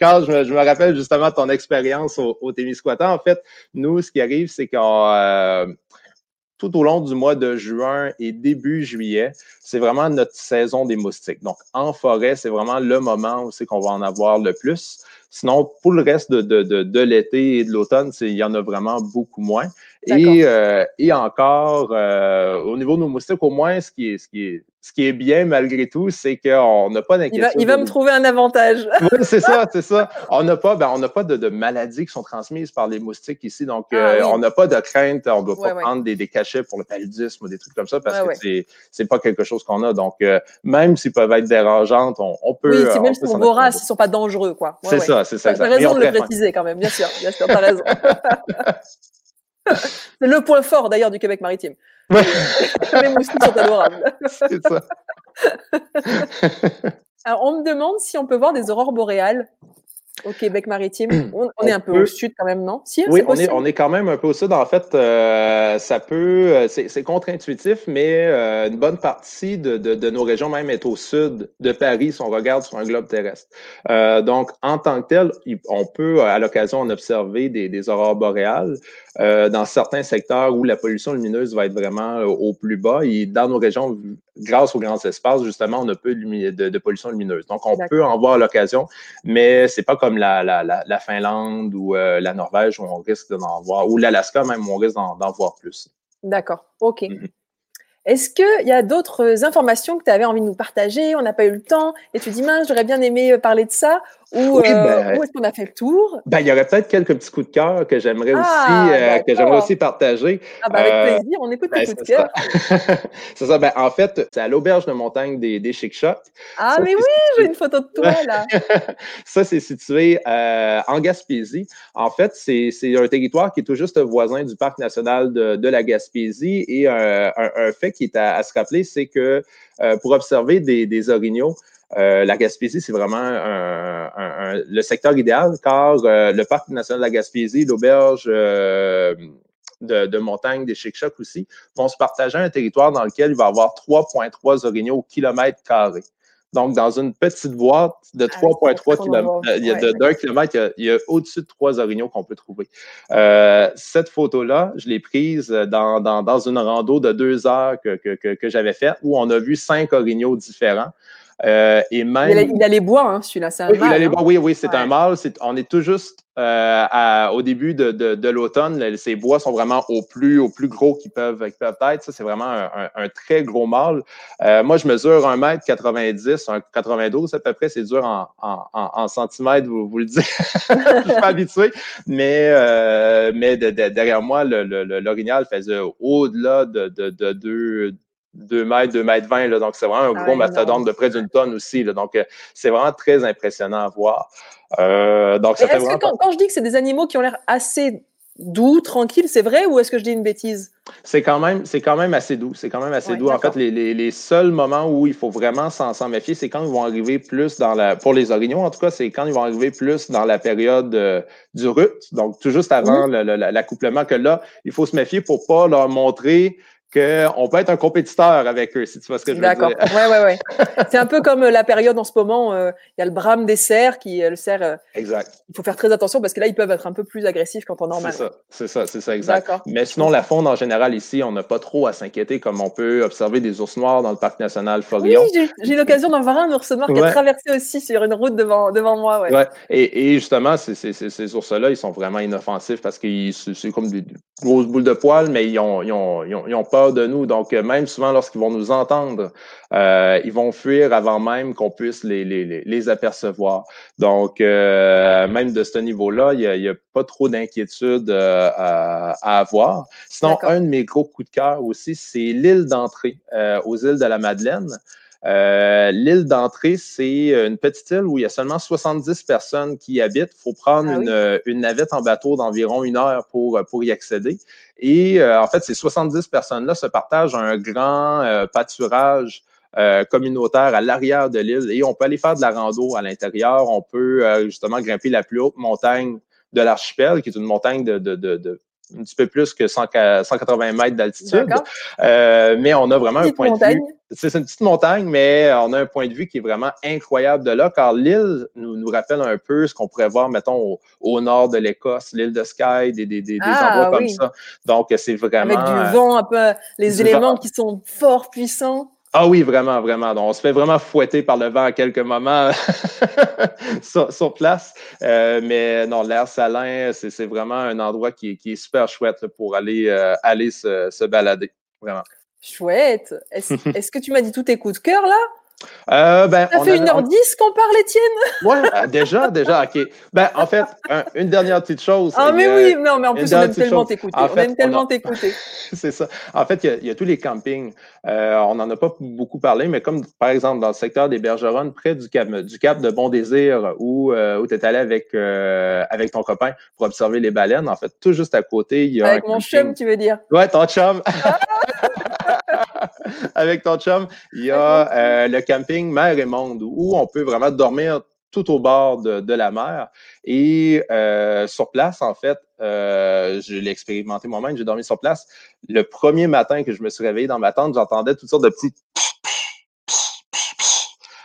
quand je, me, je, me, rappelle justement ton expérience au, au Témiscouata, en fait, nous, ce qui arrive, c'est qu'on euh, tout au long du mois de juin et début juillet, c'est vraiment notre saison des moustiques. Donc, en forêt, c'est vraiment le moment où c'est qu'on va en avoir le plus. Sinon, pour le reste de, de, l'été et de l'automne, il y en a vraiment beaucoup moins. Et, euh, et encore, euh, au niveau de nos moustiques, au moins, ce qui est, ce qui est, ce qui est bien malgré tout, c'est qu'on n'a pas d'inquiétude. Il va, me trouver un avantage. oui, c'est ça, c'est ça. On n'a pas, ben, on n'a pas de, de, maladies qui sont transmises par les moustiques ici, donc ah euh, on n'a pas de crainte. On ne doit pas prendre des, des, cachets pour le paludisme ou des trucs comme ça parce que c'est c'est pas quelque chose qu'on a. Donc même s'ils peuvent être dérangeantes, on, on peut. Oui, c'est même si on ils sont pas dangereux, quoi. c'est ça, c'est ça. Tu as raison de le préciser quand même, bien sûr, bien sûr, as raison. C'est le point fort d'ailleurs du Québec maritime. Ouais. Les moustiques sont adorables. C'est ça. Alors, on me demande si on peut voir des aurores boréales au Québec maritime. On, est un peu au sud quand même, non? Si, oui, on est, on est quand même un peu au sud. En fait, euh, ça peut, euh, c'est contre-intuitif, mais euh, une bonne partie de, de, de, nos régions même est au sud de Paris si on regarde sur un globe terrestre. Euh, donc, en tant que tel, on peut à l'occasion en observer des, des aurores boréales. Euh, dans certains secteurs où la pollution lumineuse va être vraiment euh, au plus bas. Et dans nos régions, grâce aux grands espaces, justement, on n'a peu de, de, pollution lumineuse. Donc, on peut en voir l'occasion, mais c'est pas comme la, la, la, Finlande ou euh, la Norvège où on risque d'en voir, ou l'Alaska même où on risque d'en voir plus. D'accord, OK. Mm-hmm. Est-ce qu'il y a d'autres informations que tu avais envie de nous partager? On n'a pas eu le temps et tu dis, mince, j'aurais bien aimé parler de ça ou, oui, euh, ben, où est-ce qu'on a fait le tour? Ben, il y aurait peut-être quelques petits coups de cœur que j'aimerais aussi, ah, euh, que j'aimerais aussi partager. Ah, ben, avec euh, plaisir, on écoute ben, les coups de cœur. c'est ça. Ben, en fait, c'est à l'auberge de montagne des, des Chic Ah, mais oui, j'ai une photo de toi, là. ça, c'est situé en Gaspésie. En fait, c'est un territoire qui est tout juste voisin du parc national de, de la Gaspésie. Et un, un, fait qui est à, se rappeler, c'est que pour observer des, des orignaux, euh, la Gaspésie, c'est vraiment le secteur idéal car euh, le parc national de la Gaspésie, l'auberge euh, de, montagne des chic aussi, vont se partager un territoire dans lequel il va y avoir 3,3 orignaux au kilomètre carré. Donc, dans une petite boîte de 3,3 km, d'un kilomètre, il y a, au-dessus de trois orignaux qu'on peut trouver. Euh, cette photo-là, je l'ai prise dans, dans, dans, une rando de deux heures que, que, que j'avais faite où on a vu cinq orignaux différents. Euh, et même... il, a, les bois, hein, celui-là, c'est un oui, mâle. Hein? oui, oui, c'est un mâle. on est tout juste euh, au début de, de, l'automne. Ces bois sont vraiment au plus, au plus gros qu'ils peuvent, peuvent être. Ça, c'est vraiment un, très gros mâle. Euh, moi, je mesure 1m90, 1m92 à peu près. C'est dur en, en, centimètres, vous, vous le dites. je suis pas habitué. Mais, mais derrière moi, l'orignal faisait au-delà de, de, de, de 2 mètres, 2 mètres 20. Là, donc, c'est vraiment un ah gros mastodonte de près d'une tonne aussi. Là, donc, euh, c'est vraiment très impressionnant à voir. Euh, donc, ça fait vraiment... que quand, je dis que c'est des animaux qui ont l'air assez doux, tranquilles, c'est vrai ou est-ce que je dis une bêtise? C'est quand même, c'est quand même assez doux. C'est quand même assez doux. En fait, les, les, les, seuls moments où il faut vraiment s'en méfier, c'est quand ils vont arriver plus dans la, pour les orignaux en tout cas, c'est quand ils vont arriver plus dans la période euh, du rut, donc tout juste avant l'accouplement, que là, il faut se méfier pour pas leur montrer qu'on peut être un compétiteur avec eux, si tu vois ce que je veux dire. D'accord. Ouais, ouais, ouais. C'est un peu comme euh, la période en ce moment, euh, il y a le brame des cerfs qui, euh, le cerf. exact. Il faut faire très attention parce que là, ils peuvent être un peu plus agressifs qu'en temps normal. C'est ça, c'est ça, c'est ça, exact. Mais sinon, la faune en général ici, on n'a pas trop à s'inquiéter comme on peut observer des ours noirs dans le parc national Forillon. Oui, j'ai eu l'occasion d'en voir un ours noir qui a traversé aussi sur une route devant, devant moi. Ouais. ouais. Et, et, justement, ces ours-là, ils sont vraiment inoffensifs parce que c'est comme des grosses boules de poils, mais ils ont, ils ont, ils ont, ils ont pas de nous. Donc, euh, même souvent, lorsqu'ils vont nous entendre, euh, ils vont fuir avant même qu'on puisse les, les, les, apercevoir. Donc, euh, même de ce niveau-là, il n'y a, a, pas trop d'inquiétude à, à, avoir. Sinon, un de mes gros coups de cœur aussi, c'est l'île d'entrée aux îles de la Madeleine. Euh, l'île d'entrée, c'est une petite île où il y a seulement 70 personnes qui y habitent. Il faut prendre ah une, une, navette en bateau d'environ une heure pour, pour y accéder. Et euh, en fait, ces 70 personnes-là se partagent un grand euh, pâturage communautaire à l'arrière de l'île et on peut aller faire de la rando à l'intérieur. On peut justement grimper la plus haute montagne de l'archipel, qui est une montagne de, de, de un petit peu plus que 180 mètres d'altitude. Euh, mais on a vraiment un point de vue. C'est une petite montagne, mais on a un point de vue qui est vraiment incroyable de là, car l'île nous, nous rappelle un peu ce qu'on pourrait voir, mettons, au, nord de l'Écosse, l'île de Skye, des, des, des, ah, endroits comme ça. Donc, c'est vraiment. Avec du vent, un peu, les éléments qui sont fort puissants. Ah oui, vraiment, vraiment. Donc, on se fait vraiment fouetter par le vent à quelques moments sur, place. Euh, mais non, l'air salin, c'est vraiment un endroit qui, qui, est super chouette pour aller, euh, aller se, se, balader. Vraiment. Chouette. Est-ce que tu m'as dit tous tes coups de cœur là? Euh, ben, ça fait 1h10 qu'on parle, Étienne? Oui, euh, déjà, déjà, OK. Ben, en fait, une dernière petite chose. Ah, mais oui, non, mais en plus, on aime tellement t'écouter. on aime tellement t'écouter. C'est ça. En fait, il y, a tous les campings. Euh, on n'en a pas beaucoup parlé, mais comme, par exemple, dans le secteur des Bergeronnes, près du cap, du cap de Bon Désir, où, où tu es allé avec, avec ton copain pour observer les baleines, en fait, tout juste à côté, il y a. Avec mon chum, tu veux dire? Ouais, ton chum. avec ton chum, il y a euh, le camping Mer et Monde où on peut vraiment dormir tout au bord de, la mer. Et euh, sur place, en fait, euh, je l'ai expérimenté moi-même, j'ai dormi sur place. Le premier matin que je me suis réveillé dans ma tente, j'entendais toutes sortes de petits...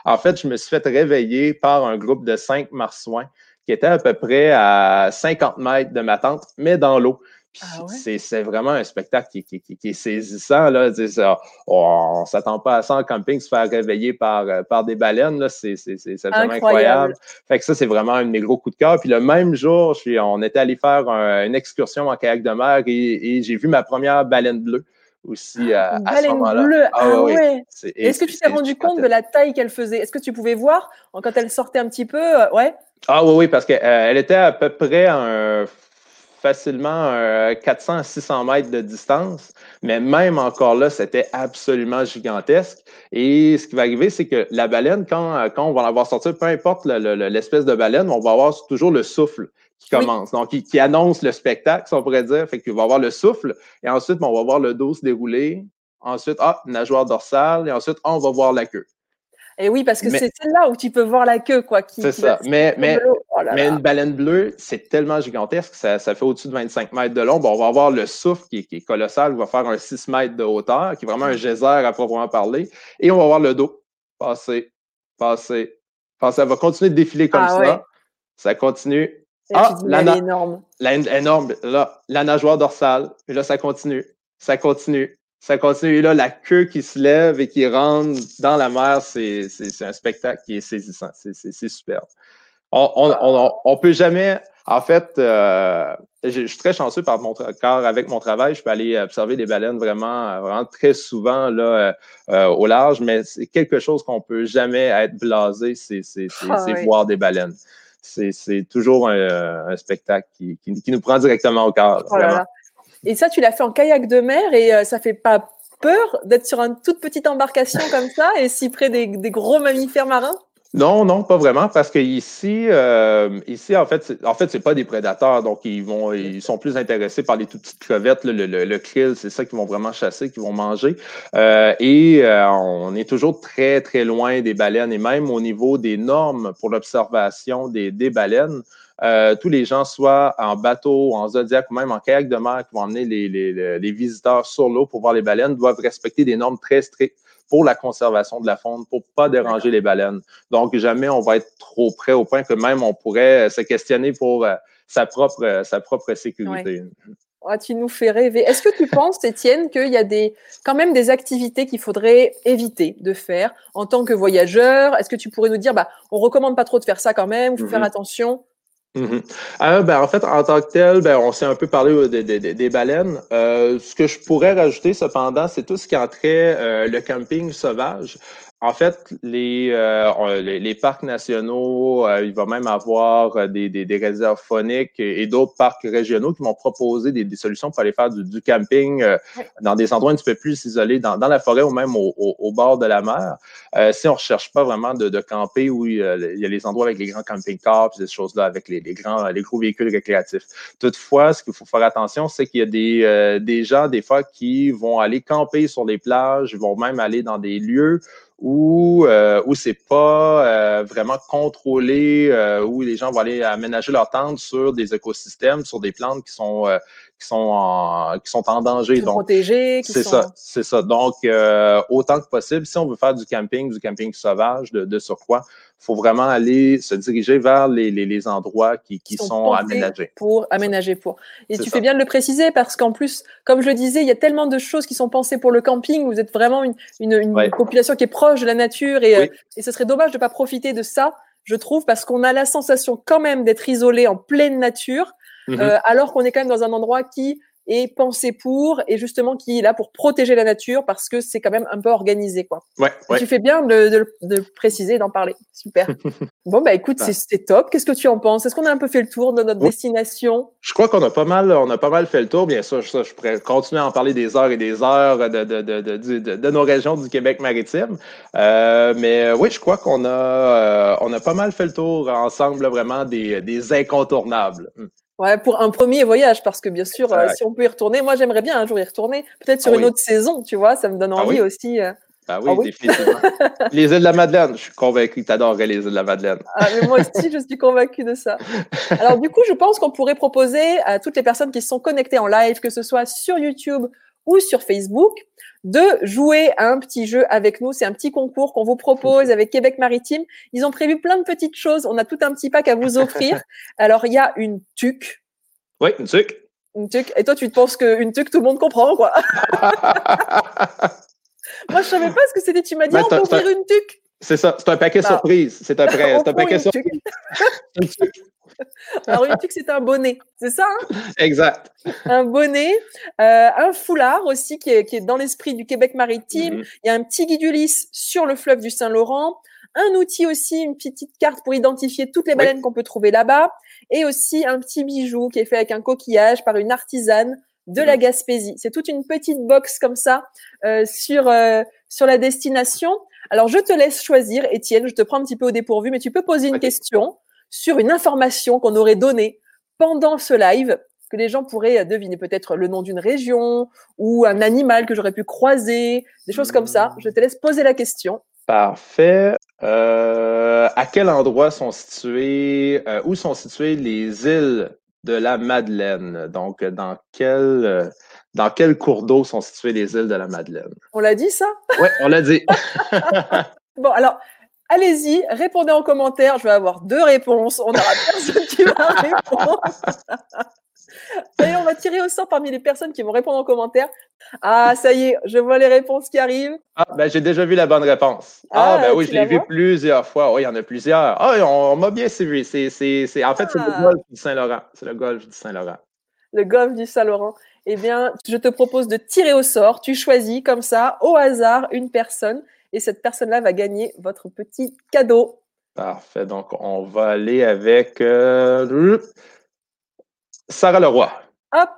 En fait, je me suis fait réveiller par un groupe de cinq marsouins qui étaient à peu près à 50 mètres de ma tente, mais dans l'eau. Ah c'est vraiment un spectacle qui, qui, qui, est saisissant. Là. on ne s'attend pas à ça en camping, se faire réveiller par, euh, par des baleines. C'est vraiment incroyable. Fait que ça, c'est vraiment un de mes gros coups de cœur. Puis le même jour, je suis, on était allé faire une excursion en kayak de mer et, j'ai vu ma première baleine bleue aussi à, une baleine Bleue? Ah, ah ouais. Est-ce que tu t'es rendu compte de la taille qu'elle faisait? Est-ce que tu pouvais voir quand elle sortait un petit peu? Euh, ouais? Ah oui, oui, parce qu'elle euh, était à peu près un facilement 400 à 600 mètres de distance, mais même encore là, c'était absolument gigantesque. Et ce qui va arriver, c'est que la baleine, quand, quand on va la voir sortir, peu importe l'espèce de baleine, on va avoir toujours le souffle qui commence, donc qui, annonce le spectacle, si on pourrait dire. Fait qu'il va avoir le souffle, et ensuite, on va voir le dos se dérouler. Ensuite, ah, nageoire dorsale, et ensuite, on va voir la queue. Et oui, parce que c'est celle-là où tu peux voir la queue, quoi. C'est ça. Mais, mais, oh mais une baleine bleue, c'est tellement gigantesque, ça, ça fait au-dessus de 25 mètres de long. Bon, on va avoir le souffle qui, qui est colossal, on va faire un 6 mètres de hauteur, qui est vraiment un geyser à proprement parler. Et on va voir le dos passer passer, passer. Elle va continuer de défiler comme ah ça. Ça continue. ah, la, énorme. La, énorme. Là, la nageoire dorsale. Et là, ça continue. Ça continue. Ça continue. Et là, la queue qui se lève et qui rentre dans la mer, c'est un spectacle qui est saisissant. C'est superbe. On, on, on, on, peut jamais. En fait, euh, je, suis très chanceux par mon car avec mon travail, je peux aller observer des baleines vraiment, vraiment très souvent là euh, euh, au large, mais c'est quelque chose qu'on peut jamais être blasé, c'est ah voir des baleines. C'est toujours un, spectacle qui, qui, nous prend directement au cœur. Oh et ça, tu l'as fait en kayak de mer et ça fait pas peur d'être sur une toute petite embarcation comme ça et si près des, gros mammifères marins? Non, non, pas vraiment, parce que ici, euh, ici en fait, en fait, c'est pas des prédateurs, donc ils vont, ils sont plus intéressés par les toutes petites crevettes, le, le, le krill, c'est ça qu'ils vont vraiment chasser, qu'ils vont manger. Euh, et euh, on est toujours très, très loin des baleines, et même au niveau des normes pour l'observation des, des baleines. Tous les gens, soit en bateau, en zodiac ou même en kayak de mer, qui vont emmener les, les, les visiteurs sur l'eau pour voir les baleines, doivent respecter des normes très strictes pour la conservation de la faune, pour pas déranger les baleines. Donc, jamais on va être trop près au point que même on pourrait euh, se questionner pour euh, sa propre, euh, sa propre sécurité. Ah, tu nous fais rêver. Est-ce que tu penses, Étienne, qu'il y a des, quand même des activités qu'il faudrait éviter de faire en tant que voyageur? Est-ce que tu pourrais nous dire, bah, on recommande pas trop de faire ça quand même, il faut faire mm-hmm. Mhm. Euh, ben, en fait, en tant que tel, ben, on s'est un peu parlé euh, des, baleines. Euh, ce que je pourrais rajouter cependant, c'est tout ce qui entrait le camping sauvage. En fait, les, euh, les, parcs nationaux, euh, il va même avoir euh, des, des, des réserves phoniques et, d'autres parcs régionaux qui vont proposer des, des, solutions pour aller faire du, du camping dans des endroits un petit peu plus isolés, dans, dans la forêt ou même au, au, bord de la mer. si on ne recherche pas vraiment de, de camper où il y a les endroits avec les grands camping-cars, ces choses-là, avec les, les, grands, les gros véhicules récréatifs. Toutefois, ce qu'il faut faire attention, c'est qu'il y a des, des gens, des fois, qui vont aller camper sur les plages, vont même aller dans des lieux où, euh, où c'est pas euh, vraiment contrôlé, euh, où les gens vont aller aménager leur tente sur des écosystèmes, sur des plantes qui sont euh, qui sont en, qui sont en danger. Qui sont protégés. C'est ça, c'est ça. Donc, euh, autant que possible, si on veut faire du camping, du camping sauvage, de, de surcroît, faut vraiment aller se diriger vers les, les, les endroits qui, qui, sont, aménagés. Pour aménager pour. Et tu fais bien de le préciser parce qu'en plus, comme je le disais, il y a tellement de choses qui sont pensées pour le camping. Vous êtes vraiment une, une, une population qui est proche de la nature et, euh, et ce serait dommage de pas profiter de ça, je trouve, parce qu'on a la sensation quand même d'être isolé en pleine nature Mmh euh, alors qu'on est quand même dans un endroit qui est pensé pour et justement qui est là pour protéger la nature parce que c'est quand même un peu organisé quoi. Ouais, Tu fais bien de, de, de préciser d'en parler. Super. bon bah écoute, bah. c'est top. Qu'est-ce que tu en penses? Est-ce qu'on a un peu fait le tour de notre destination? Je crois qu'on a pas mal, on a pas mal fait le tour. Bien sûr, ça, je pourrais continuer à en parler des heures et des heures de, de, de, de nos régions du Québec maritime. Euh, mais oui, je crois qu'on a, euh, on a pas mal fait le tour ensemble vraiment des, des incontournables. Ouais, pour un premier voyage, parce que bien sûr, euh, si on peut y retourner, moi j'aimerais bien un jour y retourner, peut-être sur ah une autre saison, tu vois, ça me donne ah envie aussi. Euh. Ah oui, ah définitivement. les îles de la Madeleine, je suis convaincu que tu adorerais les îles de la Madeleine. Ah, mais moi aussi, je suis convaincu de ça. Alors du coup, je pense qu'on pourrait proposer à toutes les personnes qui sont connectées en live, que ce soit sur YouTube ou sur Facebook, de jouer à un petit jeu avec nous. C'est un petit concours qu'on vous propose avec Québec Maritime. Ils ont prévu plein de petites choses. On a tout un petit pack à vous offrir. Alors, il y a une tuque. Oui, une tuque. Une tuque. Et toi, tu te penses qu'une tuque, tout le monde comprend, quoi. Moi, je savais pas ce que c'était. Tu m'as dit, on peut offrir une tuque. C'est ça. C'est un paquet surprise. C'est un, un paquet surprise. Alors, une tuque, c'est un bonnet, c'est ça hein? Exact. Un bonnet, euh, un foulard aussi qui est, qui est dans l'esprit du Québec maritime. Mhm. Il y a un petit guide Ulysse sur le fleuve du Saint-Laurent. Un outil aussi, une petite carte pour identifier toutes les baleines qu'on peut trouver là-bas. Et aussi un petit bijou qui est fait avec un coquillage par une artisane de la mhm. Gaspésie. C'est toute une petite box comme ça euh, sur, euh, sur la destination. Alors, je te laisse choisir, Étienne. Je te prends un petit peu au dépourvu, mais tu peux poser une question sur une information qu'on aurait donnée pendant ce live, que les gens pourraient deviner peut-être le nom d'une région ou un animal que j'aurais pu croiser, des choses comme ça. Je te laisse poser la question. Parfait. Euh, à quel endroit sont situées, euh, où sont situées les îles de la Madeleine? Donc, dans quel, euh, dans quel cours d'eau sont situées les îles de la Madeleine? On l'a dit, ça? Oui, on l'a dit. bon, alors, allez-y, répondez en commentaire. Je vais avoir deux réponses. On n'aura personne qui va répondre. Et on va tirer au sort parmi les personnes qui vont répondre en commentaire. Ah, ça y est, je vois les réponses qui arrivent. Ah, ben j'ai déjà vu la bonne réponse. Ah, ah ben oui, je l'ai vu plusieurs fois. Oui, il y en a plusieurs. Ah, on, m'a bien suivi. C'est, c'est, en fait, c'est le ah. golf du Saint-Laurent. C'est le golf du Saint-Laurent. Le golf du Saint-Laurent. Eh bien, je te propose de tirer au sort. Tu choisis comme ça, au hasard, une personne. Et cette personne-là va gagner votre petit cadeau. Parfait. Donc, on va aller avec. Euh, Sarah Leroy. Hop!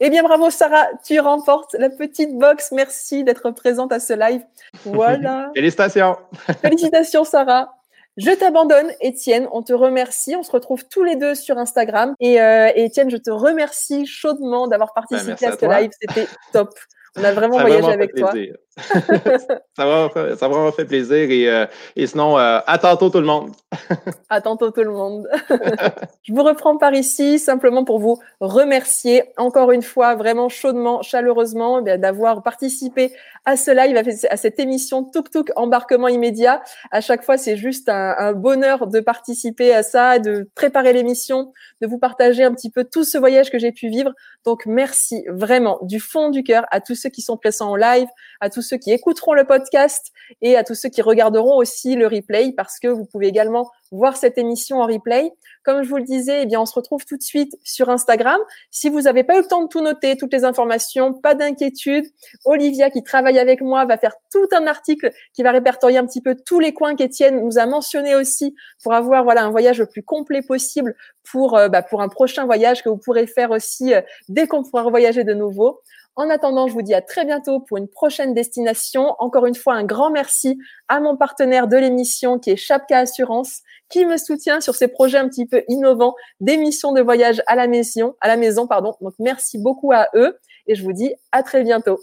Eh bien, bravo Sarah, tu remportes la petite box. Merci d'être présente à ce live. Voilà. Félicitations. Félicitations Sarah. Je t'abandonne, Étienne. On te remercie. On se retrouve tous les deux sur Instagram. Et, euh, Étienne, je te remercie chaudement d'avoir ben, participé à ce live. C'était top. On a vraiment voyagé avec toi. Ça m'a vraiment fait plaisir. Et, euh, et sinon, euh, à tantôt tout le monde. à tantôt tout le monde. Je vous reprends par ici simplement pour vous remercier encore une fois vraiment chaudement, chaleureusement eh d'avoir participé à ce live, à cette émission Tuk Tuk embarquement immédiat. À chaque fois, c'est juste un, un, bonheur de participer à ça, de préparer l'émission, de vous partager un petit peu tout ce voyage que j'ai pu vivre. Donc merci vraiment du fond du cœur à tous ceux qui sont présents en live, à tous ceux qui écouteront le podcast et à tous ceux qui regarderont aussi le replay parce que vous pouvez également voir cette émission en replay. Comme je vous le disais, eh bien, on se retrouve tout de suite sur Instagram. Si vous n'avez pas eu le temps de tout noter, toutes les informations, pas d'inquiétude. Olivia, qui travaille avec moi, va faire tout un article qui va répertorier un petit peu tous les coins qu'Étienne nous a mentionnés aussi pour avoir voilà un voyage le plus complet possible pour euh, bah, pour un prochain voyage que vous pourrez faire aussi euh, dès qu'on pourra voyager de nouveau. En attendant, je vous dis à très bientôt pour une prochaine destination. Encore une fois, un grand merci à mon partenaire de l'émission qui est Chapka Assurance, qui me soutient sur ces projets un petit peu innovants d'émissions de voyage à la maison, à la maison, pardon. Donc, merci beaucoup à eux et je vous dis à très bientôt.